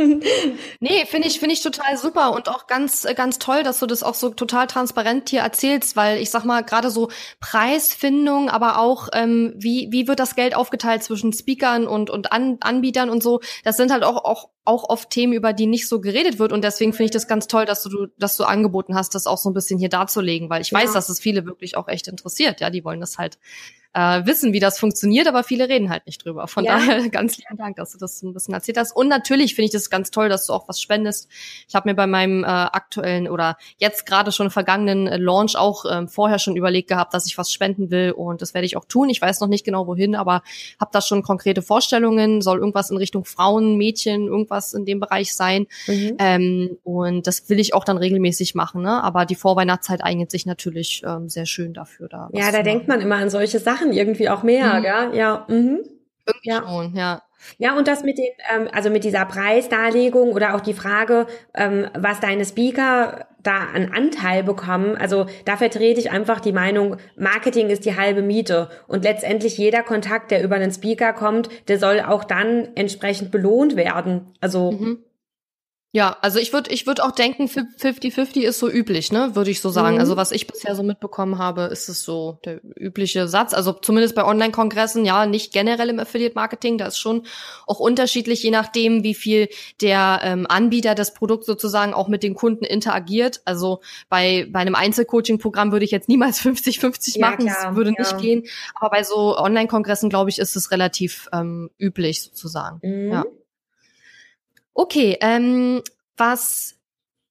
Nee, finde ich, finde ich total super und auch ganz, ganz toll, dass du das auch so total transparent hier erzählst, weil ich sag mal, gerade so Preisfindung, aber auch, ähm, wie, wie wird das Geld aufgeteilt zwischen Speakern und, und An Anbietern und so, das sind halt auch, auch, auch oft Themen, über die nicht so geredet wird. Und deswegen finde ich das ganz toll, dass du, dass du angeboten hast, das auch so ein bisschen hier darzulegen, weil ich ja. weiß, dass es viele wirklich auch echt interessiert. Ja, die wollen das halt äh, wissen, wie das funktioniert, aber viele reden halt nicht drüber. Von ja. daher <laughs> ganz lieben Dank, dass du das ein bisschen erzählt hast. Und natürlich finde ich das ganz toll, dass du auch was spendest. Ich habe mir bei meinem äh, aktuellen oder jetzt gerade schon vergangenen äh, Launch auch äh, vorher schon überlegt gehabt, dass ich was spenden will und das werde ich auch tun. Ich weiß noch nicht genau wohin, aber habe da schon konkrete Vorstellungen. Soll irgendwas in Richtung Frauen, Mädchen, irgendwas in dem Bereich sein. Mhm. Ähm, und das will ich auch dann regelmäßig machen. Ne? Aber die Vorweihnachtszeit eignet sich natürlich ähm, sehr schön dafür.
Da ja, da denkt man immer an solche Sachen machen irgendwie auch mehr, mhm. gell? Ja. Mhm.
Irgendwie ja. schon, ja.
Ja, und das mit den, ähm, also mit dieser Preisdarlegung oder auch die Frage, ähm, was deine Speaker da an Anteil bekommen. Also da vertrete ich einfach die Meinung, Marketing ist die halbe Miete. Und letztendlich jeder Kontakt, der über einen Speaker kommt, der soll auch dann entsprechend belohnt werden. Also mhm.
Ja, also ich würde ich würd auch denken, 50-50 ist so üblich, ne, würde ich so sagen. Mhm. Also was ich bisher so mitbekommen habe, ist es so der übliche Satz. Also zumindest bei Online-Kongressen, ja, nicht generell im Affiliate-Marketing, da ist schon auch unterschiedlich, je nachdem, wie viel der ähm, Anbieter des Produkts sozusagen auch mit den Kunden interagiert. Also bei, bei einem Einzelcoaching-Programm würde ich jetzt niemals <laughs> 50-50 ja, machen, klar, das würde ja. nicht gehen. Aber bei so Online-Kongressen, glaube ich, ist es relativ ähm, üblich sozusagen. Mhm. Ja. Okay, ähm, was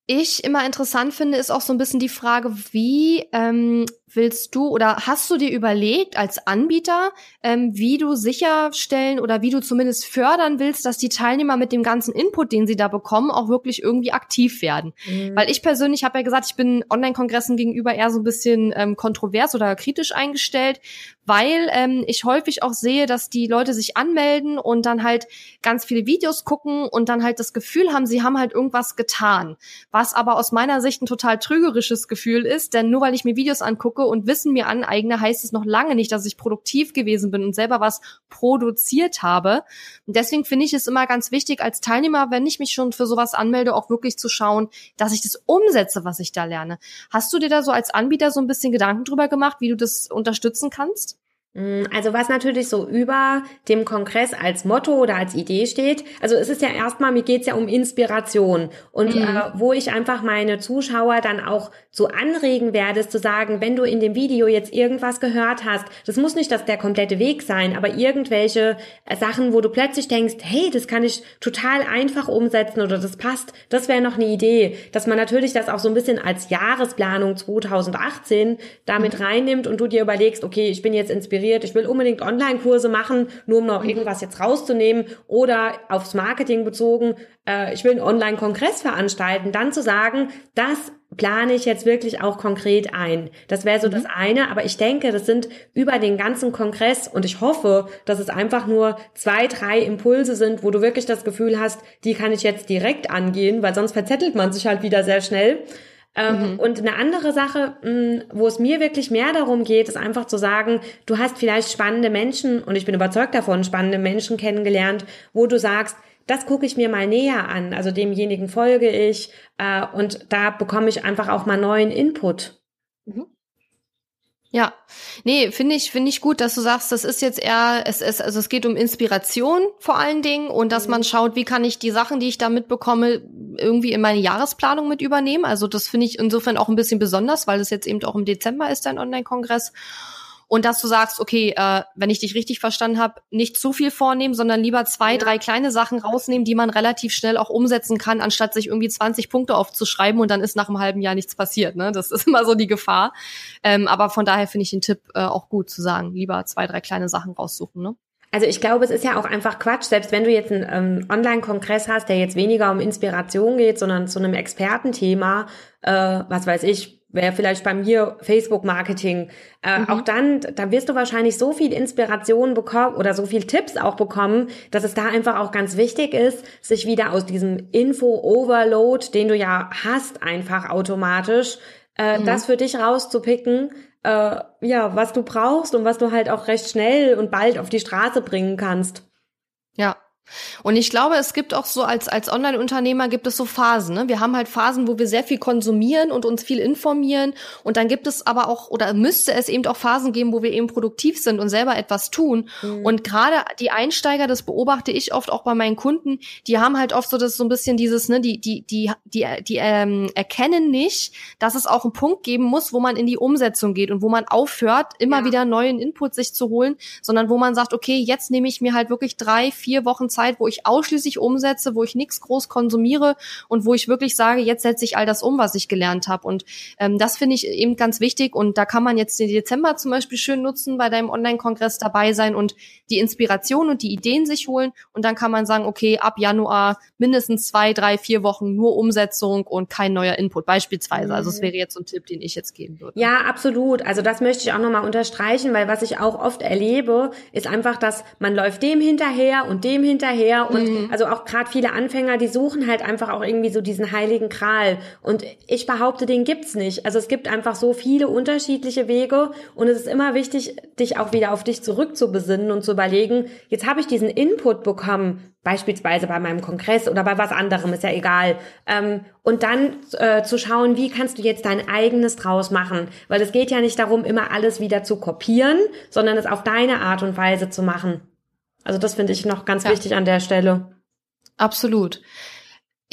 ich immer interessant finde, ist auch so ein bisschen die Frage, wie ähm, willst du oder hast du dir überlegt als Anbieter, ähm, wie du sicherstellen oder wie du zumindest fördern willst, dass die Teilnehmer mit dem ganzen Input, den sie da bekommen, auch wirklich irgendwie aktiv werden? Mhm. Weil ich persönlich habe ja gesagt, ich bin Online-Kongressen gegenüber eher so ein bisschen ähm, kontrovers oder kritisch eingestellt, weil ähm, ich häufig auch sehe, dass die Leute sich anmelden und dann halt ganz viele Videos gucken und dann halt das Gefühl haben, sie haben halt irgendwas getan. Was aber aus meiner Sicht ein total trügerisches Gefühl ist, denn nur weil ich mir Videos angucke und Wissen mir aneigne, heißt es noch lange nicht, dass ich produktiv gewesen bin und selber was produziert habe. Und deswegen finde ich es immer ganz wichtig, als Teilnehmer, wenn ich mich schon für sowas anmelde, auch wirklich zu schauen, dass ich das umsetze, was ich da lerne. Hast du dir da so als Anbieter so ein bisschen Gedanken drüber gemacht, wie du das unterstützen kannst?
Mm, also was natürlich so über dem Kongress als Motto oder als Idee steht, also es ist ja erstmal, mir geht's ja um Inspiration und mhm. äh, wo ich einfach meine Zuschauer dann auch so anregen werde, ist zu sagen, wenn du in dem Video jetzt irgendwas gehört hast, das muss nicht das der komplette Weg sein, aber irgendwelche äh, Sachen, wo du plötzlich denkst, hey, das kann ich total einfach umsetzen oder das passt, das wäre noch eine Idee, dass man natürlich das auch so ein bisschen als Jahresplanung 2018 damit mhm. reinnimmt und du dir überlegst, okay, ich bin jetzt inspiriert inspiriert, ich will unbedingt Online-Kurse machen, nur um noch irgendwas jetzt rauszunehmen oder aufs Marketing bezogen, äh, ich will einen Online-Kongress veranstalten, dann zu sagen, das plane ich jetzt wirklich auch konkret ein. Das wäre so mhm. das eine, aber ich denke, das sind über den ganzen Kongress und ich hoffe, dass es einfach nur zwei, drei Impulse sind, wo du wirklich das Gefühl hast, die kann ich jetzt direkt angehen, weil sonst verzettelt man sich halt wieder sehr schnell. Ähm, mhm. Und eine andere Sache, mh, wo es mir wirklich mehr darum geht, ist einfach zu sagen, du hast vielleicht spannende Menschen, und ich bin überzeugt davon, spannende Menschen kennengelernt, wo du sagst, das gucke ich mir mal näher an, also demjenigen folge ich äh, und da bekomme ich einfach auch mal neuen Input. Mhm.
Ja, nee, finde ich, finde ich gut, dass du sagst, das ist jetzt eher, es ist, also es geht um Inspiration vor allen Dingen und dass man mhm. schaut, wie kann ich die Sachen, die ich da mitbekomme, irgendwie in meine Jahresplanung mit übernehmen. Also das finde ich insofern auch ein bisschen besonders, weil es jetzt eben auch im Dezember ist, dein Online-Kongress und dass du sagst, okay, äh, wenn ich dich richtig verstanden habe, nicht zu viel vornehmen, sondern lieber zwei, ja. drei kleine Sachen rausnehmen, die man relativ schnell auch umsetzen kann, anstatt sich irgendwie 20 Punkte aufzuschreiben und dann ist nach einem halben Jahr nichts passiert. Ne? Das ist <laughs> immer so die Gefahr. Ähm, aber von daher finde ich den Tipp äh, auch gut zu sagen, lieber zwei, drei kleine Sachen raussuchen. Ne?
Also ich glaube, es ist ja auch einfach Quatsch, selbst wenn du jetzt einen ähm, Online-Kongress hast, der jetzt weniger um Inspiration geht, sondern zu einem Expertenthema, äh, was weiß ich, wäre vielleicht bei mir Facebook-Marketing. Äh, mhm. Auch dann, da wirst du wahrscheinlich so viel Inspiration bekommen oder so viel Tipps auch bekommen, dass es da einfach auch ganz wichtig ist, sich wieder aus diesem Info-Overload, den du ja hast, einfach automatisch, äh, mhm. das für dich rauszupicken, äh, ja, was du brauchst und was du halt auch recht schnell und bald auf die Straße bringen kannst.
Ja, und ich glaube, es gibt auch so als, als Online-Unternehmer gibt es so Phasen. Ne? Wir haben halt Phasen, wo wir sehr viel konsumieren und uns viel informieren. Und dann gibt es aber auch, oder müsste es eben auch Phasen geben, wo wir eben produktiv sind und selber etwas tun. Mhm. Und gerade die Einsteiger, das beobachte ich oft auch bei meinen Kunden, die haben halt oft so das so ein bisschen dieses, ne, die, die, die, die, die ähm, erkennen nicht, dass es auch einen Punkt geben muss, wo man in die Umsetzung geht und wo man aufhört, immer ja. wieder neuen Input sich zu holen, sondern wo man sagt, okay, jetzt nehme ich mir halt wirklich drei, vier Wochen Zeit, wo ich ausschließlich umsetze, wo ich nichts groß konsumiere und wo ich wirklich sage, jetzt setze ich all das um, was ich gelernt habe. Und ähm, das finde ich eben ganz wichtig. Und da kann man jetzt den Dezember zum Beispiel schön nutzen, bei deinem Online-Kongress dabei sein und die Inspiration und die Ideen sich holen. Und dann kann man sagen, okay, ab Januar mindestens zwei, drei, vier Wochen nur Umsetzung und kein neuer Input beispielsweise. Also es mhm. wäre jetzt so ein Tipp, den ich jetzt geben würde.
Ja, absolut. Also das möchte ich auch nochmal unterstreichen, weil was ich auch oft erlebe, ist einfach, dass man läuft dem hinterher und dem hinterher und mhm. also auch gerade viele Anfänger, die suchen halt einfach auch irgendwie so diesen heiligen Kral. Und ich behaupte, den gibt's nicht. Also es gibt einfach so viele unterschiedliche Wege und es ist immer wichtig, dich auch wieder auf dich zurückzubesinnen und zu überlegen, jetzt habe ich diesen Input bekommen, beispielsweise bei meinem Kongress oder bei was anderem, ist ja egal. Ähm, und dann äh, zu schauen, wie kannst du jetzt dein eigenes draus machen? Weil es geht ja nicht darum, immer alles wieder zu kopieren, sondern es auf deine Art und Weise zu machen. Also das finde ich noch ganz ja. wichtig an der Stelle.
Absolut.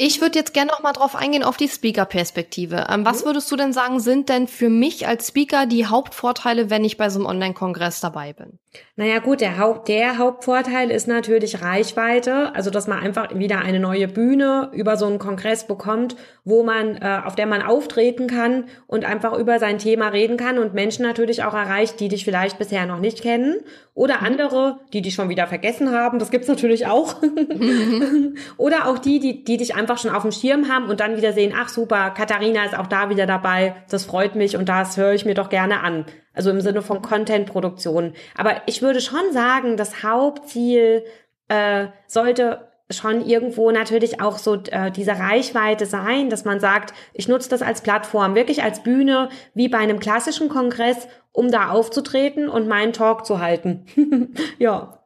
Ich würde jetzt gerne noch mal drauf eingehen auf die Speaker-Perspektive. Ähm, was mhm. würdest du denn sagen, sind denn für mich als Speaker die Hauptvorteile, wenn ich bei so einem Online-Kongress dabei bin?
Naja gut, der, Haupt, der Hauptvorteil ist natürlich Reichweite, also dass man einfach wieder eine neue Bühne über so einen Kongress bekommt, wo man, äh, auf der man auftreten kann und einfach über sein Thema reden kann und Menschen natürlich auch erreicht, die dich vielleicht bisher noch nicht kennen oder mhm. andere, die dich schon wieder vergessen haben, das gibt's natürlich auch. Mhm. <laughs> oder auch die, die, die dich einfach schon auf dem Schirm haben und dann wieder sehen, ach super, Katharina ist auch da wieder dabei, das freut mich und das höre ich mir doch gerne an. Also im Sinne von Content-Produktion. Aber ich würde schon sagen, das Hauptziel äh, sollte schon irgendwo natürlich auch so äh, diese Reichweite sein, dass man sagt, ich nutze das als Plattform, wirklich als Bühne, wie bei einem klassischen Kongress, um da aufzutreten und meinen Talk zu halten. <laughs> ja.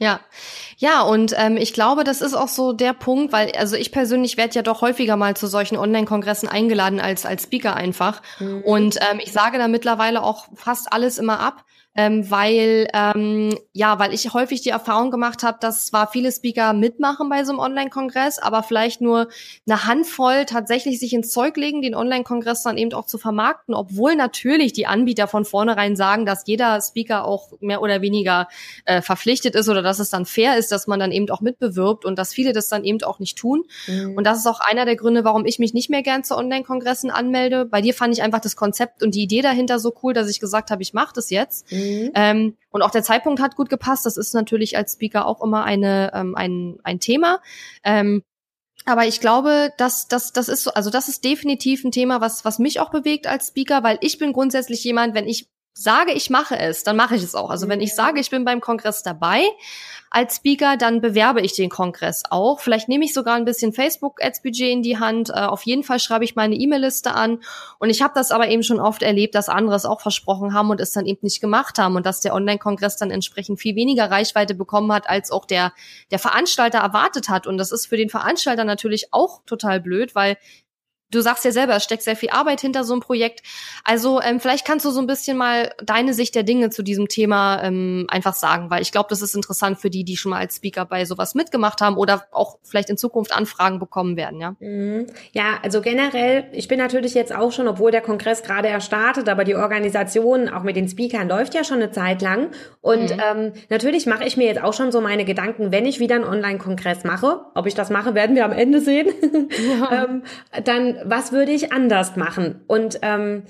Ja, ja, und ähm, ich glaube, das ist auch so der Punkt, weil also ich persönlich werde ja doch häufiger mal zu solchen Online-Kongressen eingeladen als als Speaker einfach. Mhm. Und ähm, ich sage da mittlerweile auch fast alles immer ab, ähm, weil ähm, ja, weil ich häufig die Erfahrung gemacht habe, dass zwar viele Speaker mitmachen bei so einem Online-Kongress, aber vielleicht nur eine Handvoll tatsächlich sich ins Zeug legen, den Online-Kongress dann eben auch zu vermarkten, obwohl natürlich die Anbieter von vornherein sagen, dass jeder Speaker auch mehr oder weniger äh, verpflichtet ist oder dass es dann fair ist, dass man dann eben auch mitbewirbt und dass viele das dann eben auch nicht tun. Mhm. Und das ist auch einer der Gründe, warum ich mich nicht mehr gern zu Online-Kongressen anmelde. Bei dir fand ich einfach das Konzept und die Idee dahinter so cool, dass ich gesagt habe, ich mache das jetzt. Mhm. Mhm. Ähm, und auch der Zeitpunkt hat gut gepasst. Das ist natürlich als Speaker auch immer eine, ähm, ein, ein Thema. Ähm, aber ich glaube, dass das das ist so, also das ist definitiv ein Thema, was was mich auch bewegt als Speaker, weil ich bin grundsätzlich jemand, wenn ich sage, ich mache es, dann mache ich es auch. Also wenn ich sage, ich bin beim Kongress dabei als Speaker, dann bewerbe ich den Kongress auch. Vielleicht nehme ich sogar ein bisschen Facebook-Ads-Budget in die Hand. Äh, auf jeden Fall schreibe ich meine E-Mail-Liste an. Und ich habe das aber eben schon oft erlebt, dass andere es auch versprochen haben und es dann eben nicht gemacht haben und dass der Online-Kongress dann entsprechend viel weniger Reichweite bekommen hat, als auch der, der Veranstalter erwartet hat. Und das ist für den Veranstalter natürlich auch total blöd, weil du sagst ja selber, es steckt sehr viel Arbeit hinter so einem Projekt. Also ähm, vielleicht kannst du so ein bisschen mal deine Sicht der Dinge zu diesem Thema ähm, einfach sagen, weil ich glaube, das ist interessant für die, die schon mal als Speaker bei sowas mitgemacht haben oder auch vielleicht in Zukunft Anfragen bekommen werden, ja?
Mhm. Ja, also generell, ich bin natürlich jetzt auch schon, obwohl der Kongress gerade erst startet, aber die Organisation auch mit den Speakern läuft ja schon eine Zeit lang. Und mhm. ähm, natürlich mache ich mir jetzt auch schon so meine Gedanken, wenn ich wieder einen Online-Kongress mache, ob ich das mache, werden wir am Ende sehen. Ja. <laughs> ähm, dann was würde ich anders machen? Und ähm,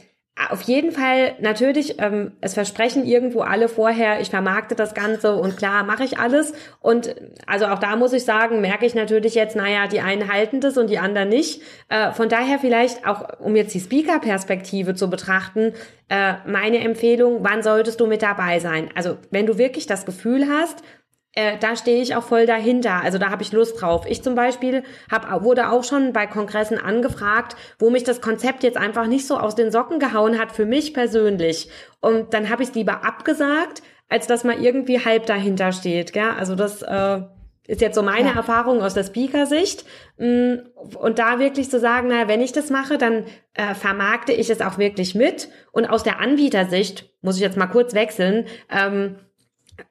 auf jeden Fall natürlich, ähm, es versprechen irgendwo alle vorher, ich vermarkte das Ganze und klar mache ich alles. Und also auch da muss ich sagen, merke ich natürlich jetzt, naja, die einen halten das und die anderen nicht. Äh, von daher vielleicht auch, um jetzt die Speaker-Perspektive zu betrachten, äh, meine Empfehlung, wann solltest du mit dabei sein? Also wenn du wirklich das Gefühl hast, äh, da stehe ich auch voll dahinter. Also da habe ich Lust drauf. Ich zum Beispiel hab, wurde auch schon bei Kongressen angefragt, wo mich das Konzept jetzt einfach nicht so aus den Socken gehauen hat für mich persönlich. Und dann habe ich es lieber abgesagt, als dass man irgendwie halb dahinter steht. Gell? Also das äh, ist jetzt so meine ja. Erfahrung aus der Speaker-Sicht. Mm, und da wirklich zu sagen, naja, wenn ich das mache, dann äh, vermarkte ich es auch wirklich mit. Und aus der Anbietersicht, muss ich jetzt mal kurz wechseln, ähm,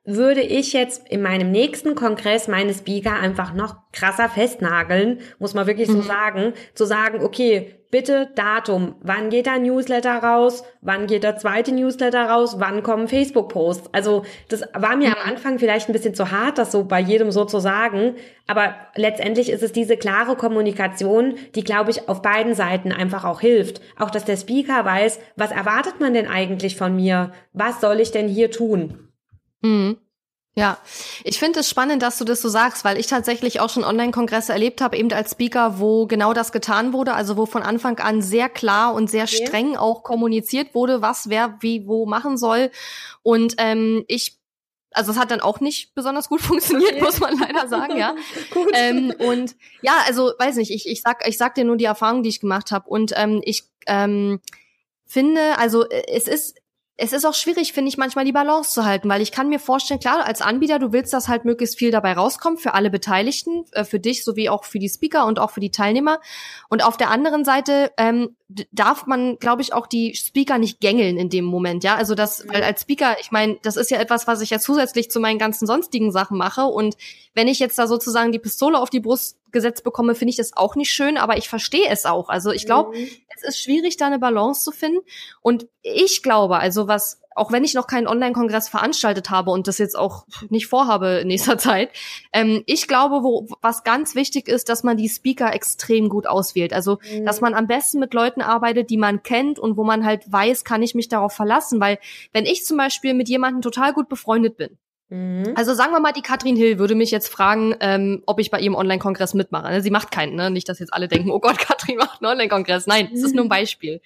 würde ich jetzt in meinem nächsten Kongress meine Speaker einfach noch krasser festnageln, muss man wirklich so mhm. sagen, zu sagen, okay, bitte Datum, wann geht der Newsletter raus, wann geht der zweite Newsletter raus, wann kommen Facebook-Posts. Also das war mir mhm. am Anfang vielleicht ein bisschen zu hart, das so bei jedem so zu sagen, aber letztendlich ist es diese klare Kommunikation, die, glaube ich, auf beiden Seiten einfach auch hilft. Auch, dass der Speaker weiß, was erwartet man denn eigentlich von mir, was soll ich denn hier tun?
Mhm. Ja, ich finde es spannend, dass du das so sagst, weil ich tatsächlich auch schon Online-Kongresse erlebt habe, eben als Speaker, wo genau das getan wurde, also wo von Anfang an sehr klar und sehr okay. streng auch kommuniziert wurde, was wer wie wo machen soll. Und ähm, ich also es hat dann auch nicht besonders gut <laughs> funktioniert, okay. muss man leider sagen, ja. <laughs> gut. Ähm, und ja, also weiß nicht, ich, ich sag ich sag dir nur die Erfahrung, die ich gemacht habe und ähm, ich ähm, finde, also äh, es ist es ist auch schwierig, finde ich, manchmal die Balance zu halten, weil ich kann mir vorstellen, klar, als Anbieter, du willst, dass halt möglichst viel dabei rauskommt für alle Beteiligten, äh, für dich sowie auch für die Speaker und auch für die Teilnehmer. Und auf der anderen Seite ähm, darf man, glaube ich, auch die Speaker nicht gängeln in dem Moment, ja. Also das, weil als Speaker, ich meine, das ist ja etwas, was ich ja zusätzlich zu meinen ganzen sonstigen Sachen mache. Und wenn ich jetzt da sozusagen die Pistole auf die Brust gesetzt bekomme, finde ich das auch nicht schön, aber ich verstehe es auch. Also ich glaube, mhm. Es ist schwierig, da eine Balance zu finden. Und ich glaube, also was, auch wenn ich noch keinen Online-Kongress veranstaltet habe und das jetzt auch nicht vorhabe in nächster Zeit, ähm, ich glaube, wo, was ganz wichtig ist, dass man die Speaker extrem gut auswählt. Also, mhm. dass man am besten mit Leuten arbeitet, die man kennt und wo man halt weiß, kann ich mich darauf verlassen. Weil wenn ich zum Beispiel mit jemandem total gut befreundet bin, Mhm. Also sagen wir mal, die Katrin Hill würde mich jetzt fragen, ähm, ob ich bei ihrem Online-Kongress mitmache. Ne, sie macht keinen, ne? Nicht, dass jetzt alle denken, oh Gott, <laughs> Katrin macht einen Online-Kongress. Nein, es ist nur ein Beispiel.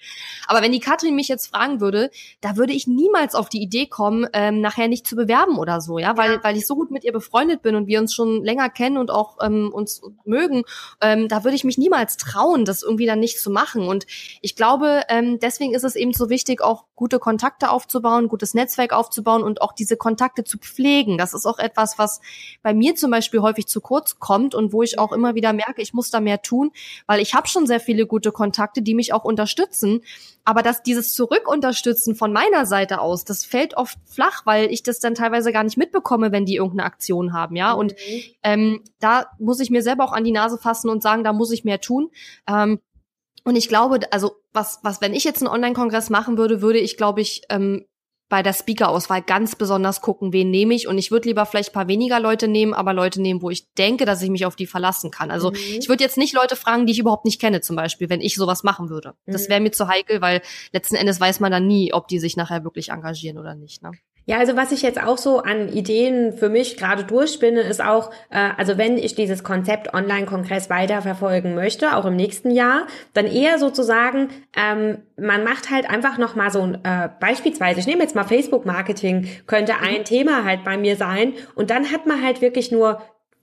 Aber wenn die Katrin mich jetzt fragen würde, da würde ich niemals auf die Idee kommen, ähm, nachher nicht zu bewerben oder so, ja, weil, ja. weil ich so gut mit ihr befreundet bin und wir uns schon länger kennen und auch ähm, uns mögen, ähm, da würde ich mich niemals trauen, das irgendwie dann nicht zu machen. Und ich glaube, ähm, deswegen ist es eben so wichtig, auch gute Kontakte aufzubauen, gutes Netzwerk aufzubauen und auch diese Kontakte zu pflegen pflegen. Das ist auch etwas, was bei mir zum Beispiel häufig zu kurz kommt und wo ich auch immer wieder merke, ich muss da mehr tun, weil ich habe schon sehr viele gute Kontakte, die mich auch unterstützen. Aber dass dieses Zurückunterstützen von meiner Seite aus, das fällt oft flach, weil ich das dann teilweise gar nicht mitbekomme, wenn die irgendeine Aktion haben, ja. Und mhm. ähm, da muss ich mir selber auch an die Nase fassen und sagen, da muss ich mehr tun. Ähm, und ich glaube, also was, was, wenn ich jetzt einen Online-Kongress machen würde, würde ich, glaube ich, ähm, bei der Speaker-Auswahl ganz besonders gucken, wen nehme ich. Und ich würde lieber vielleicht paar weniger Leute nehmen, aber Leute nehmen, wo ich denke, dass ich mich auf die verlassen kann. Also mhm. ich würde jetzt nicht Leute fragen, die ich überhaupt nicht kenne, zum Beispiel, wenn ich sowas machen würde. Mhm. Das wäre mir zu heikel, weil letzten Endes weiß man dann nie, ob die sich nachher wirklich engagieren oder nicht. Ne?
Ja, also was ich jetzt auch so an Ideen für mich gerade durchspinne, ist auch, äh, also wenn ich dieses Konzept Online-Kongress weiterverfolgen möchte, auch im nächsten Jahr, dann eher sozusagen, ähm, man macht halt einfach nochmal so ein, äh, beispielsweise, ich nehme jetzt mal Facebook-Marketing, könnte ein mhm. Thema halt bei mir sein und dann hat man halt wirklich nur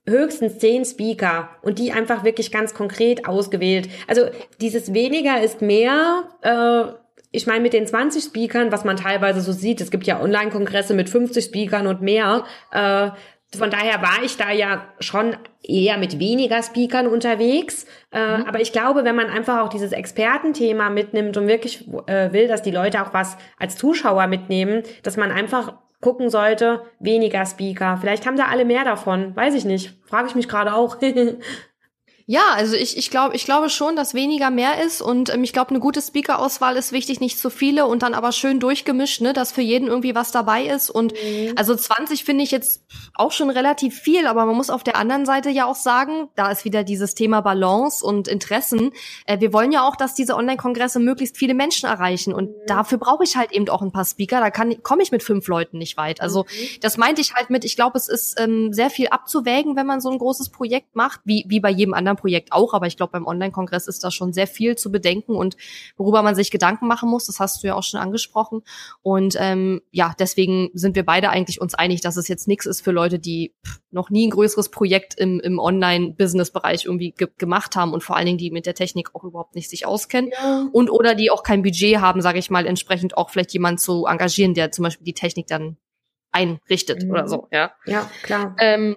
höchstens zehn Speaker und die einfach wirklich ganz konkret ausgewählt. Also dieses weniger ist mehr, äh, ich meine, mit den 20 Speakern, was man teilweise so sieht, es gibt ja Online-Kongresse mit 50 Speakern und mehr. Äh, von daher war ich da ja schon eher mit weniger Speakern unterwegs. Äh, mhm. Aber ich glaube, wenn man einfach auch dieses Expertenthema mitnimmt und wirklich äh, will, dass die Leute auch was als Zuschauer mitnehmen, dass man einfach gucken sollte, weniger Speaker. Vielleicht haben da alle mehr davon. Weiß ich nicht. Frage ich mich gerade auch. <laughs>
Ja, also ich, ich glaube ich glaube schon, dass weniger mehr ist und ähm, ich glaube, eine gute Speaker-Auswahl ist wichtig, nicht zu viele und dann aber schön durchgemischt, ne, dass für jeden irgendwie was dabei ist. Und mhm. also 20 finde ich jetzt auch schon relativ viel, aber man muss auf der anderen Seite ja auch sagen, da ist wieder dieses Thema Balance und Interessen. Äh, wir wollen ja auch, dass diese Online-Kongresse möglichst viele Menschen erreichen und mhm. dafür brauche ich halt eben auch ein paar Speaker. Da kann komme ich mit fünf Leuten nicht weit. Also mhm. das meinte ich halt mit, ich glaube, es ist ähm, sehr viel abzuwägen, wenn man so ein großes Projekt macht, wie, wie bei jedem anderen anderen Projekt auch, aber ich glaube, beim Online-Kongress ist da schon sehr viel zu bedenken und worüber man sich Gedanken machen muss. Das hast du ja auch schon angesprochen. Und ähm, ja, deswegen sind wir beide eigentlich uns einig, dass es jetzt nichts ist für Leute, die noch nie ein größeres Projekt im, im Online-Business-Bereich irgendwie ge gemacht haben und vor allen Dingen die mit der Technik auch überhaupt nicht sich auskennen ja. und oder die auch kein Budget haben, sage ich mal, entsprechend auch vielleicht jemanden zu engagieren, der zum Beispiel die Technik dann einrichtet mhm. oder so, ja.
Ja, klar.
Ähm,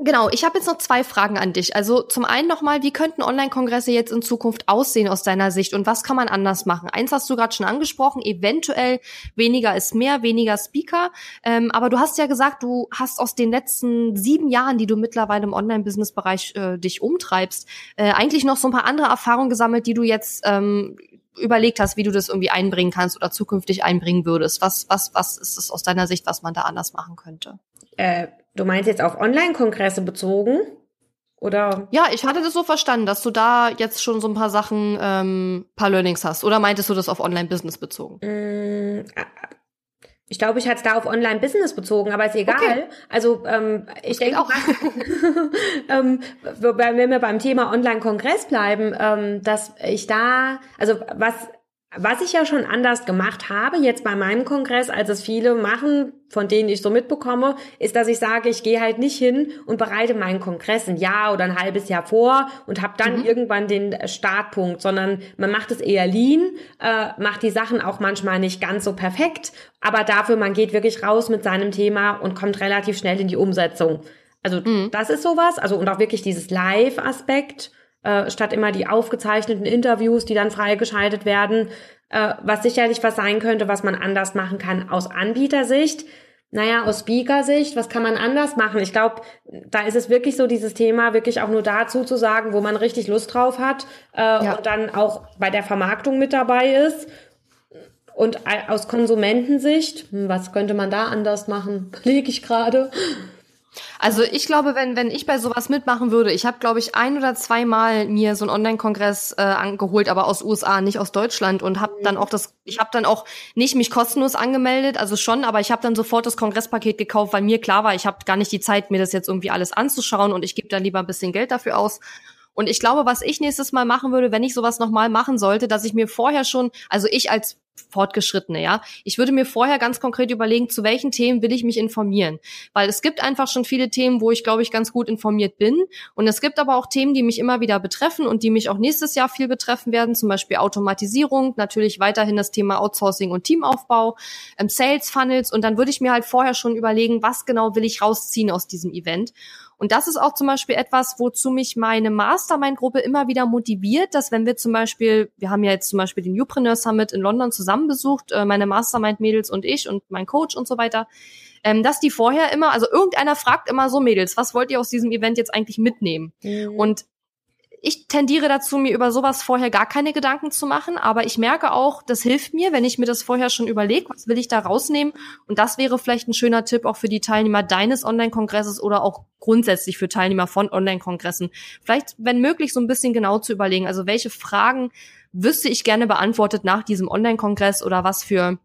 Genau, ich habe jetzt noch zwei Fragen an dich. Also zum einen nochmal, wie könnten Online-Kongresse jetzt in Zukunft aussehen aus deiner Sicht und was kann man anders machen? Eins hast du gerade schon angesprochen, eventuell weniger ist mehr, weniger Speaker. Ähm, aber du hast ja gesagt, du hast aus den letzten sieben Jahren, die du mittlerweile im Online-Business-Bereich äh, dich umtreibst, äh, eigentlich noch so ein paar andere Erfahrungen gesammelt, die du jetzt ähm, überlegt hast, wie du das irgendwie einbringen kannst oder zukünftig einbringen würdest. Was, was, was ist es aus deiner Sicht, was man da anders machen könnte?
Äh Du meinst jetzt auf Online-Kongresse bezogen? Oder?
Ja, ich hatte das so verstanden, dass du da jetzt schon so ein paar Sachen, ähm, paar Learnings hast. Oder meintest du das auf Online-Business bezogen? Mm,
ich glaube, ich hatte es da auf Online-Business bezogen, aber ist egal. Okay. Also ähm, ich denke auch, <laughs> ähm, wenn wir beim Thema Online-Kongress bleiben, ähm, dass ich da, also was was ich ja schon anders gemacht habe, jetzt bei meinem Kongress, als es viele machen, von denen ich so mitbekomme, ist, dass ich sage, ich gehe halt nicht hin und bereite meinen Kongress ein Jahr oder ein halbes Jahr vor und habe dann mhm. irgendwann den Startpunkt, sondern man macht es eher lean, äh, macht die Sachen auch manchmal nicht ganz so perfekt, aber dafür, man geht wirklich raus mit seinem Thema und kommt relativ schnell in die Umsetzung. Also mhm. das ist sowas, also und auch wirklich dieses Live-Aspekt äh, statt immer die aufgezeichneten Interviews, die dann freigeschaltet werden, äh, was sicherlich was sein könnte, was man anders machen kann aus Anbietersicht. Naja, aus Speaker-Sicht, was kann man anders machen? Ich glaube, da ist es wirklich so, dieses Thema wirklich auch nur dazu zu sagen, wo man richtig Lust drauf hat äh, ja. und dann auch bei der Vermarktung mit dabei ist. Und aus Konsumentensicht, hm, was könnte man da anders machen? <laughs> Lege ich gerade.
Also ich glaube, wenn, wenn ich bei sowas mitmachen würde, ich habe, glaube ich, ein oder zweimal mir so einen Online-Kongress äh, angeholt, aber aus USA, nicht aus Deutschland und habe dann auch das, ich habe dann auch nicht mich kostenlos angemeldet, also schon, aber ich habe dann sofort das Kongresspaket gekauft, weil mir klar war, ich habe gar nicht die Zeit, mir das jetzt irgendwie alles anzuschauen und ich gebe dann lieber ein bisschen Geld dafür aus. Und ich glaube, was ich nächstes Mal machen würde, wenn ich sowas nochmal machen sollte, dass ich mir vorher schon, also ich als Fortgeschrittene, ja. Ich würde mir vorher ganz konkret überlegen, zu welchen Themen will ich mich informieren. Weil es gibt einfach schon viele Themen, wo ich, glaube ich, ganz gut informiert bin. Und es gibt aber auch Themen, die mich immer wieder betreffen und die mich auch nächstes Jahr viel betreffen werden. Zum Beispiel Automatisierung, natürlich weiterhin das Thema Outsourcing und Teamaufbau, ähm, Sales Funnels. Und dann würde ich mir halt vorher schon überlegen, was genau will ich rausziehen aus diesem Event. Und das ist auch zum Beispiel etwas, wozu mich meine Mastermind-Gruppe immer wieder motiviert, dass wenn wir zum Beispiel, wir haben ja jetzt zum Beispiel den Newpreneur Summit in London zusammen besucht, äh, meine Mastermind-Mädels und ich und mein Coach und so weiter, ähm, dass die vorher immer, also irgendeiner fragt immer so, Mädels, was wollt ihr aus diesem Event jetzt eigentlich mitnehmen? Mhm. Und ich tendiere dazu, mir über sowas vorher gar keine Gedanken zu machen, aber ich merke auch, das hilft mir, wenn ich mir das vorher schon überlege, was will ich da rausnehmen. Und das wäre vielleicht ein schöner Tipp auch für die Teilnehmer deines Online-Kongresses oder auch grundsätzlich für Teilnehmer von Online-Kongressen. Vielleicht, wenn möglich, so ein bisschen genau zu überlegen, also welche Fragen wüsste ich gerne beantwortet nach diesem Online-Kongress oder was für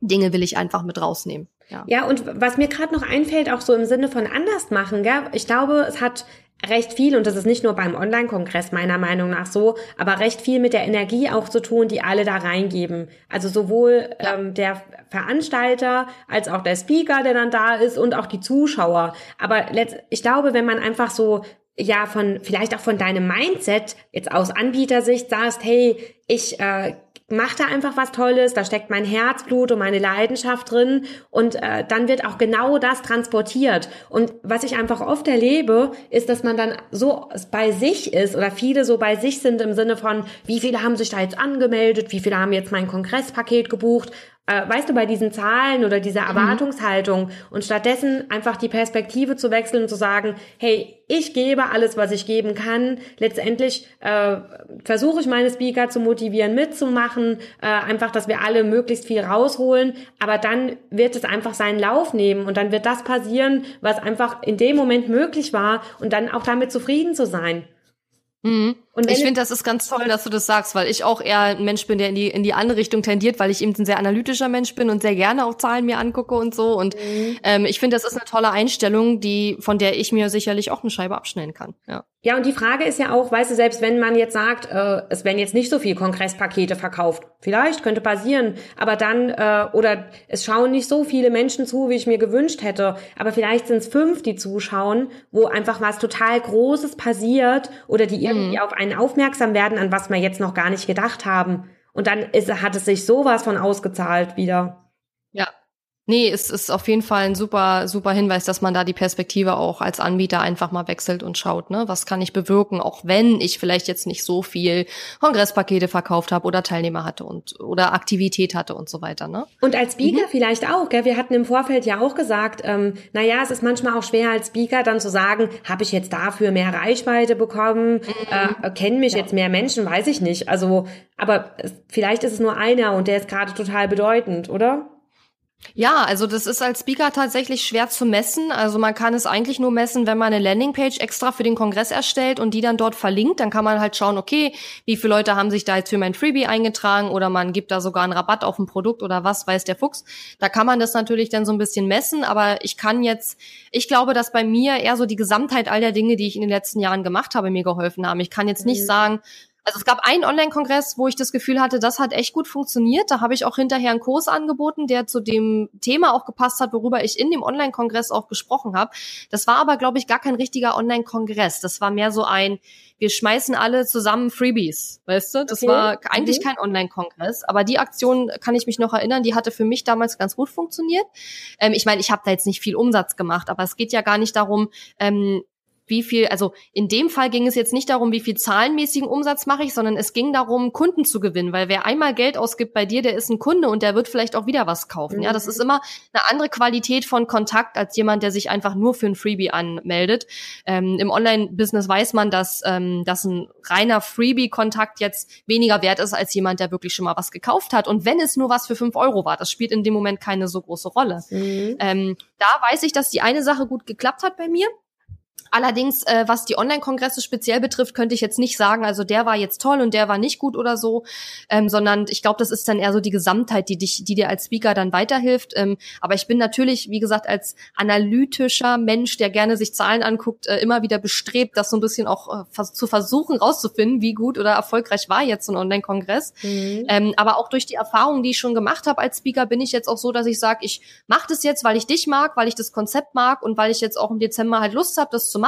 Dinge will ich einfach mit rausnehmen.
Ja. ja, und was mir gerade noch einfällt, auch so im Sinne von anders machen, gell? ich glaube, es hat recht viel, und das ist nicht nur beim Online-Kongress meiner Meinung nach so, aber recht viel mit der Energie auch zu tun, die alle da reingeben. Also sowohl ja. ähm, der Veranstalter als auch der Speaker, der dann da ist und auch die Zuschauer. Aber ich glaube, wenn man einfach so ja von vielleicht auch von deinem Mindset jetzt aus Anbietersicht sagst, hey, ich äh, mache da einfach was Tolles, da steckt mein Herzblut und meine Leidenschaft drin und äh, dann wird auch genau das transportiert. Und was ich einfach oft erlebe, ist, dass man dann so bei sich ist oder viele so bei sich sind im Sinne von, wie viele haben sich da jetzt angemeldet, wie viele haben jetzt mein Kongresspaket gebucht äh, weißt du, bei diesen Zahlen oder dieser mhm. Erwartungshaltung und stattdessen einfach die Perspektive zu wechseln und zu sagen, hey, ich gebe alles, was ich geben kann. Letztendlich äh, versuche ich meine Speaker zu motivieren, mitzumachen, äh, einfach, dass wir alle möglichst viel rausholen. Aber dann wird es einfach seinen Lauf nehmen und dann wird das passieren, was einfach in dem Moment möglich war und dann auch damit zufrieden zu sein.
Mhm. Und ich finde, das ist ganz toll, dass du das sagst, weil ich auch eher ein Mensch bin, der in die, in die andere Richtung tendiert, weil ich eben ein sehr analytischer Mensch bin und sehr gerne auch Zahlen mir angucke und so. Und mhm. ähm, ich finde, das ist eine tolle Einstellung, die, von der ich mir sicherlich auch eine Scheibe abschneiden kann. Ja.
Ja, und die Frage ist ja auch, weißt du, selbst wenn man jetzt sagt, äh, es werden jetzt nicht so viel Kongresspakete verkauft, vielleicht könnte passieren, aber dann, äh, oder es schauen nicht so viele Menschen zu, wie ich mir gewünscht hätte, aber vielleicht sind es fünf, die zuschauen, wo einfach was total Großes passiert oder die irgendwie mhm. auf einen aufmerksam werden, an was wir jetzt noch gar nicht gedacht haben. Und dann ist, hat es sich sowas von ausgezahlt wieder.
Nee, es ist auf jeden Fall ein super, super Hinweis, dass man da die Perspektive auch als Anbieter einfach mal wechselt und schaut, ne, was kann ich bewirken, auch wenn ich vielleicht jetzt nicht so viel Kongresspakete verkauft habe oder Teilnehmer hatte und oder Aktivität hatte und so weiter, ne?
Und als Speaker mhm. vielleicht auch, gell? Wir hatten im Vorfeld ja auch gesagt, ähm, na ja, es ist manchmal auch schwer als Speaker dann zu sagen, habe ich jetzt dafür mehr Reichweite bekommen, mhm. äh, kennen mich ja. jetzt mehr Menschen, weiß ich nicht. Also, aber vielleicht ist es nur einer und der ist gerade total bedeutend, oder?
Ja, also das ist als Speaker tatsächlich schwer zu messen. Also man kann es eigentlich nur messen, wenn man eine Landingpage extra für den Kongress erstellt und die dann dort verlinkt. Dann kann man halt schauen, okay, wie viele Leute haben sich da jetzt für mein Freebie eingetragen oder man gibt da sogar einen Rabatt auf ein Produkt oder was weiß der Fuchs. Da kann man das natürlich dann so ein bisschen messen, aber ich kann jetzt, ich glaube, dass bei mir eher so die Gesamtheit all der Dinge, die ich in den letzten Jahren gemacht habe, mir geholfen haben. Ich kann jetzt nicht mhm. sagen, also es gab einen Online-Kongress, wo ich das Gefühl hatte, das hat echt gut funktioniert. Da habe ich auch hinterher einen Kurs angeboten, der zu dem Thema auch gepasst hat, worüber ich in dem Online-Kongress auch gesprochen habe. Das war aber, glaube ich, gar kein richtiger Online-Kongress. Das war mehr so ein, wir schmeißen alle zusammen Freebies, weißt du? Das okay. war eigentlich mhm. kein Online-Kongress. Aber die Aktion kann ich mich noch erinnern, die hatte für mich damals ganz gut funktioniert. Ähm, ich meine, ich habe da jetzt nicht viel Umsatz gemacht, aber es geht ja gar nicht darum, ähm, wie viel, also in dem Fall ging es jetzt nicht darum, wie viel zahlenmäßigen Umsatz mache ich, sondern es ging darum, Kunden zu gewinnen, weil wer einmal Geld ausgibt bei dir, der ist ein Kunde und der wird vielleicht auch wieder was kaufen. Mhm. Ja, das ist immer eine andere Qualität von Kontakt als jemand, der sich einfach nur für ein Freebie anmeldet. Ähm, Im Online-Business weiß man, dass, ähm, dass ein reiner Freebie-Kontakt jetzt weniger wert ist als jemand, der wirklich schon mal was gekauft hat. Und wenn es nur was für fünf Euro war, das spielt in dem Moment keine so große Rolle. Mhm. Ähm, da weiß ich, dass die eine Sache gut geklappt hat bei mir. Allerdings, äh, was die Online-Kongresse speziell betrifft, könnte ich jetzt nicht sagen, also der war jetzt toll und der war nicht gut oder so, ähm, sondern ich glaube, das ist dann eher so die Gesamtheit, die dich, die dir als Speaker dann weiterhilft. Ähm, aber ich bin natürlich, wie gesagt, als analytischer Mensch, der gerne sich Zahlen anguckt, äh, immer wieder bestrebt, das so ein bisschen auch äh, zu versuchen, rauszufinden, wie gut oder erfolgreich war jetzt so ein Online-Kongress. Mhm. Ähm, aber auch durch die Erfahrungen, die ich schon gemacht habe als Speaker, bin ich jetzt auch so, dass ich sage, ich mache das jetzt, weil ich dich mag, weil ich das Konzept mag und weil ich jetzt auch im Dezember halt Lust habe, das zu machen.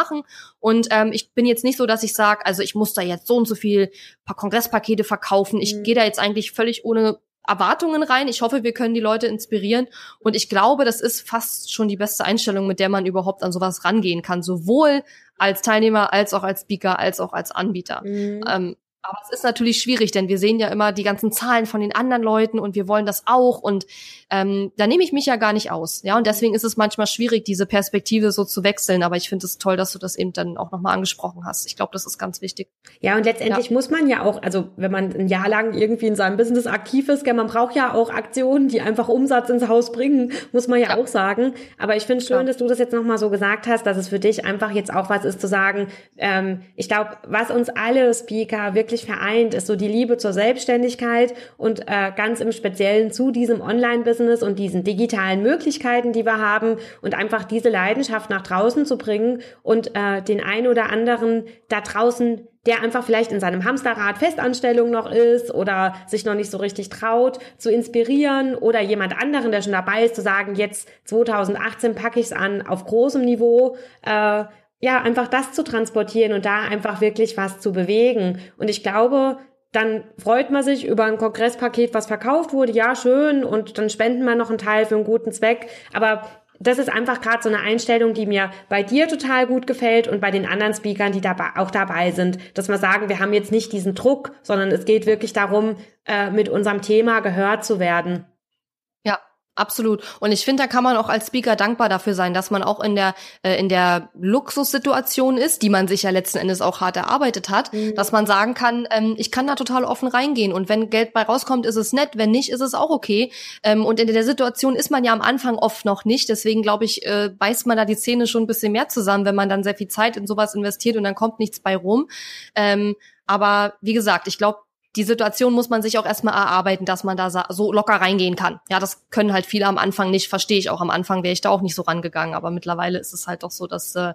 Und ähm, ich bin jetzt nicht so, dass ich sage, also ich muss da jetzt so und so viel paar Kongresspakete verkaufen. Ich mhm. gehe da jetzt eigentlich völlig ohne Erwartungen rein. Ich hoffe, wir können die Leute inspirieren. Und ich glaube, das ist fast schon die beste Einstellung, mit der man überhaupt an sowas rangehen kann. Sowohl als Teilnehmer, als auch als Speaker, als auch als Anbieter. Mhm. Ähm, aber es ist natürlich schwierig, denn wir sehen ja immer die ganzen Zahlen von den anderen Leuten und wir wollen das auch und ähm, da nehme ich mich ja gar nicht aus. Ja, und deswegen ist es manchmal schwierig, diese Perspektive so zu wechseln. Aber ich finde es toll, dass du das eben dann auch nochmal angesprochen hast. Ich glaube, das ist ganz wichtig.
Ja, und letztendlich ja. muss man ja auch, also wenn man ein Jahr lang irgendwie in seinem Business aktiv ist, gell, man braucht ja auch Aktionen, die einfach Umsatz ins Haus bringen, muss man ja, ja. auch sagen. Aber ich finde es schön, ja. dass du das jetzt nochmal so gesagt hast, dass es für dich einfach jetzt auch was ist zu sagen. Ähm, ich glaube, was uns alle Speaker wirklich eigentlich vereint, ist so die Liebe zur Selbstständigkeit und äh, ganz im Speziellen zu diesem Online-Business und diesen digitalen Möglichkeiten, die wir haben und einfach diese Leidenschaft nach draußen zu bringen und äh, den einen oder anderen da draußen der einfach vielleicht in seinem Hamsterrad Festanstellung noch ist oder sich noch nicht so richtig traut, zu inspirieren oder jemand anderen, der schon dabei ist, zu sagen, jetzt 2018 packe ich es an auf großem Niveau. Äh, ja, einfach das zu transportieren und da einfach wirklich was zu bewegen. Und ich glaube, dann freut man sich über ein Kongresspaket, was verkauft wurde. Ja, schön. Und dann spenden wir noch einen Teil für einen guten Zweck. Aber das ist einfach gerade so eine Einstellung, die mir bei dir total gut gefällt und bei den anderen Speakern, die dabei, auch dabei sind, dass wir sagen, wir haben jetzt nicht diesen Druck, sondern es geht wirklich darum, äh, mit unserem Thema gehört zu werden.
Absolut. Und ich finde, da kann man auch als Speaker dankbar dafür sein, dass man auch in der äh, in der Luxussituation ist, die man sich ja letzten Endes auch hart erarbeitet hat, mhm. dass man sagen kann, ähm, ich kann da total offen reingehen und wenn Geld bei rauskommt, ist es nett, wenn nicht, ist es auch okay. Ähm, und in der Situation ist man ja am Anfang oft noch nicht, deswegen glaube ich, äh, beißt man da die Zähne schon ein bisschen mehr zusammen, wenn man dann sehr viel Zeit in sowas investiert und dann kommt nichts bei rum. Ähm, aber wie gesagt, ich glaube, die Situation muss man sich auch erstmal erarbeiten, dass man da so locker reingehen kann. Ja, das können halt viele am Anfang nicht, verstehe ich auch. Am Anfang wäre ich da auch nicht so rangegangen, aber mittlerweile ist es halt doch so, dass äh,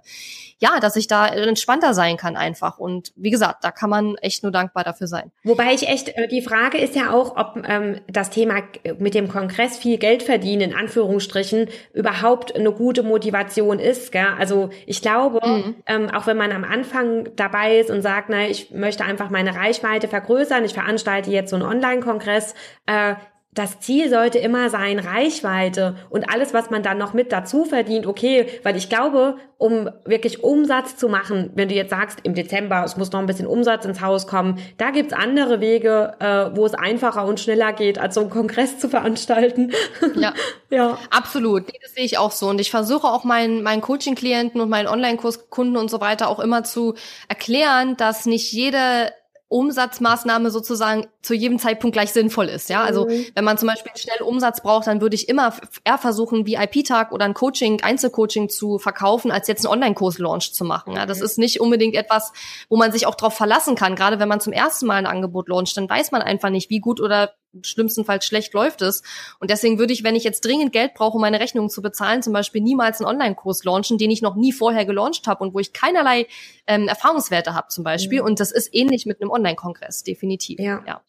ja, dass ich da entspannter sein kann einfach. Und wie gesagt, da kann man echt nur dankbar dafür sein.
Wobei ich echt, äh, die Frage ist ja auch, ob ähm, das Thema mit dem Kongress viel Geld verdienen, in Anführungsstrichen, überhaupt eine gute Motivation ist. Gell? Also ich glaube, mhm. ähm, auch wenn man am Anfang dabei ist und sagt, na, ich möchte einfach meine Reichweite vergrößern, ich veranstalte jetzt so einen Online-Kongress, äh, das Ziel sollte immer sein, Reichweite und alles, was man dann noch mit dazu verdient, okay, weil ich glaube, um wirklich Umsatz zu machen, wenn du jetzt sagst, im Dezember, es muss noch ein bisschen Umsatz ins Haus kommen, da gibt's andere Wege, äh, wo es einfacher und schneller geht, als so einen Kongress zu veranstalten.
Ja, <laughs> ja. absolut. Das sehe ich auch so. Und ich versuche auch meinen, meinen Coaching-Klienten und meinen Online-Kurskunden und so weiter auch immer zu erklären, dass nicht jede Umsatzmaßnahme sozusagen zu jedem Zeitpunkt gleich sinnvoll ist. Ja, also mhm. wenn man zum Beispiel schnell Umsatz braucht, dann würde ich immer eher versuchen, VIP-Tag oder ein Coaching, Einzelcoaching zu verkaufen, als jetzt einen Online-Kurs-Launch zu machen. Ja, das mhm. ist nicht unbedingt etwas, wo man sich auch drauf verlassen kann. Gerade wenn man zum ersten Mal ein Angebot launcht, dann weiß man einfach nicht, wie gut oder schlimmstenfalls schlecht läuft es. Und deswegen würde ich, wenn ich jetzt dringend Geld brauche, um meine Rechnungen zu bezahlen, zum Beispiel niemals einen Online-Kurs launchen, den ich noch nie vorher gelauncht habe und wo ich keinerlei ähm, Erfahrungswerte habe zum Beispiel. Ja. Und das ist ähnlich mit einem Online-Kongress, definitiv. Ja. ja.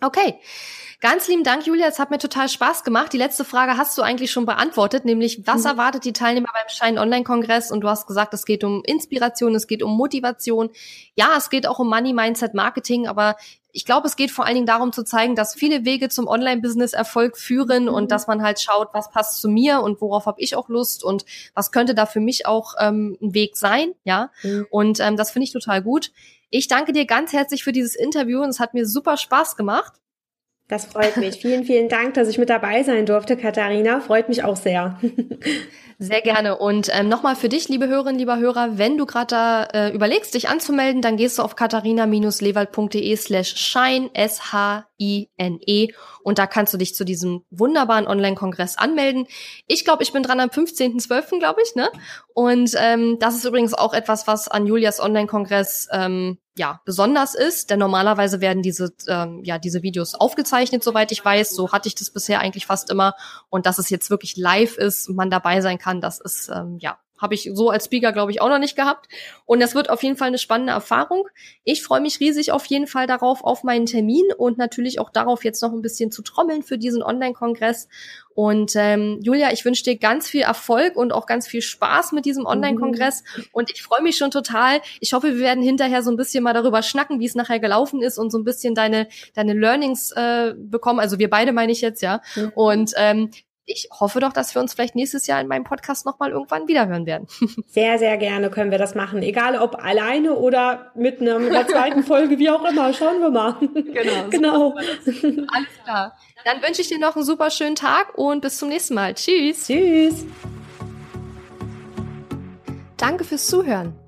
Okay. Ganz lieben Dank, Julia. Es hat mir total Spaß gemacht. Die letzte Frage hast du eigentlich schon beantwortet, nämlich was mhm. erwartet die Teilnehmer beim Shine Online Kongress? Und du hast gesagt, es geht um Inspiration, es geht um Motivation. Ja, es geht auch um Money Mindset Marketing, aber ich glaube, es geht vor allen Dingen darum zu zeigen, dass viele Wege zum Online-Business-Erfolg führen mhm. und dass man halt schaut, was passt zu mir und worauf habe ich auch Lust und was könnte da für mich auch ähm, ein Weg sein, ja. Mhm. Und ähm, das finde ich total gut. Ich danke dir ganz herzlich für dieses Interview und es hat mir super Spaß gemacht.
Das freut mich. vielen, vielen Dank, dass ich mit dabei sein durfte, Katharina. Freut mich auch sehr. <laughs>
Sehr gerne. Und ähm, nochmal für dich, liebe Hörerinnen, lieber Hörer, wenn du gerade da äh, überlegst, dich anzumelden, dann gehst du auf katharina-lewald.de slash shine, S-H-I-N-E und da kannst du dich zu diesem wunderbaren Online-Kongress anmelden. Ich glaube, ich bin dran am 15.12., glaube ich, ne? Und ähm, das ist übrigens auch etwas, was an Julias Online-Kongress ähm, ja, besonders ist, denn normalerweise werden diese, ähm, ja, diese Videos aufgezeichnet, soweit ich weiß. So hatte ich das bisher eigentlich fast immer. Und dass es jetzt wirklich live ist und man dabei sein kann, das ist, ähm, ja, habe ich so als Speaker, glaube ich, auch noch nicht gehabt. Und das wird auf jeden Fall eine spannende Erfahrung. Ich freue mich riesig auf jeden Fall darauf, auf meinen Termin und natürlich auch darauf, jetzt noch ein bisschen zu trommeln für diesen Online-Kongress. Und ähm, Julia, ich wünsche dir ganz viel Erfolg und auch ganz viel Spaß mit diesem Online-Kongress. Mhm. Und ich freue mich schon total. Ich hoffe, wir werden hinterher so ein bisschen mal darüber schnacken, wie es nachher gelaufen ist und so ein bisschen deine, deine Learnings äh, bekommen. Also wir beide meine ich jetzt, ja. Mhm. Und ähm, ich hoffe doch, dass wir uns vielleicht nächstes Jahr in meinem Podcast nochmal irgendwann wiederhören werden. <laughs>
Sehr, sehr gerne können wir das machen. Egal ob alleine oder mit einer, zweiten Folge, wie auch immer. Schauen wir mal. Genau. <laughs>
genau. Alles klar. Dann wünsche ich dir noch einen super schönen Tag und bis zum nächsten Mal. Tschüss.
Tschüss.
Danke fürs Zuhören.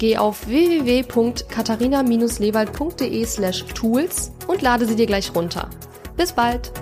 Geh auf www.katharina-lewald.de slash tools und lade sie dir gleich runter. Bis bald!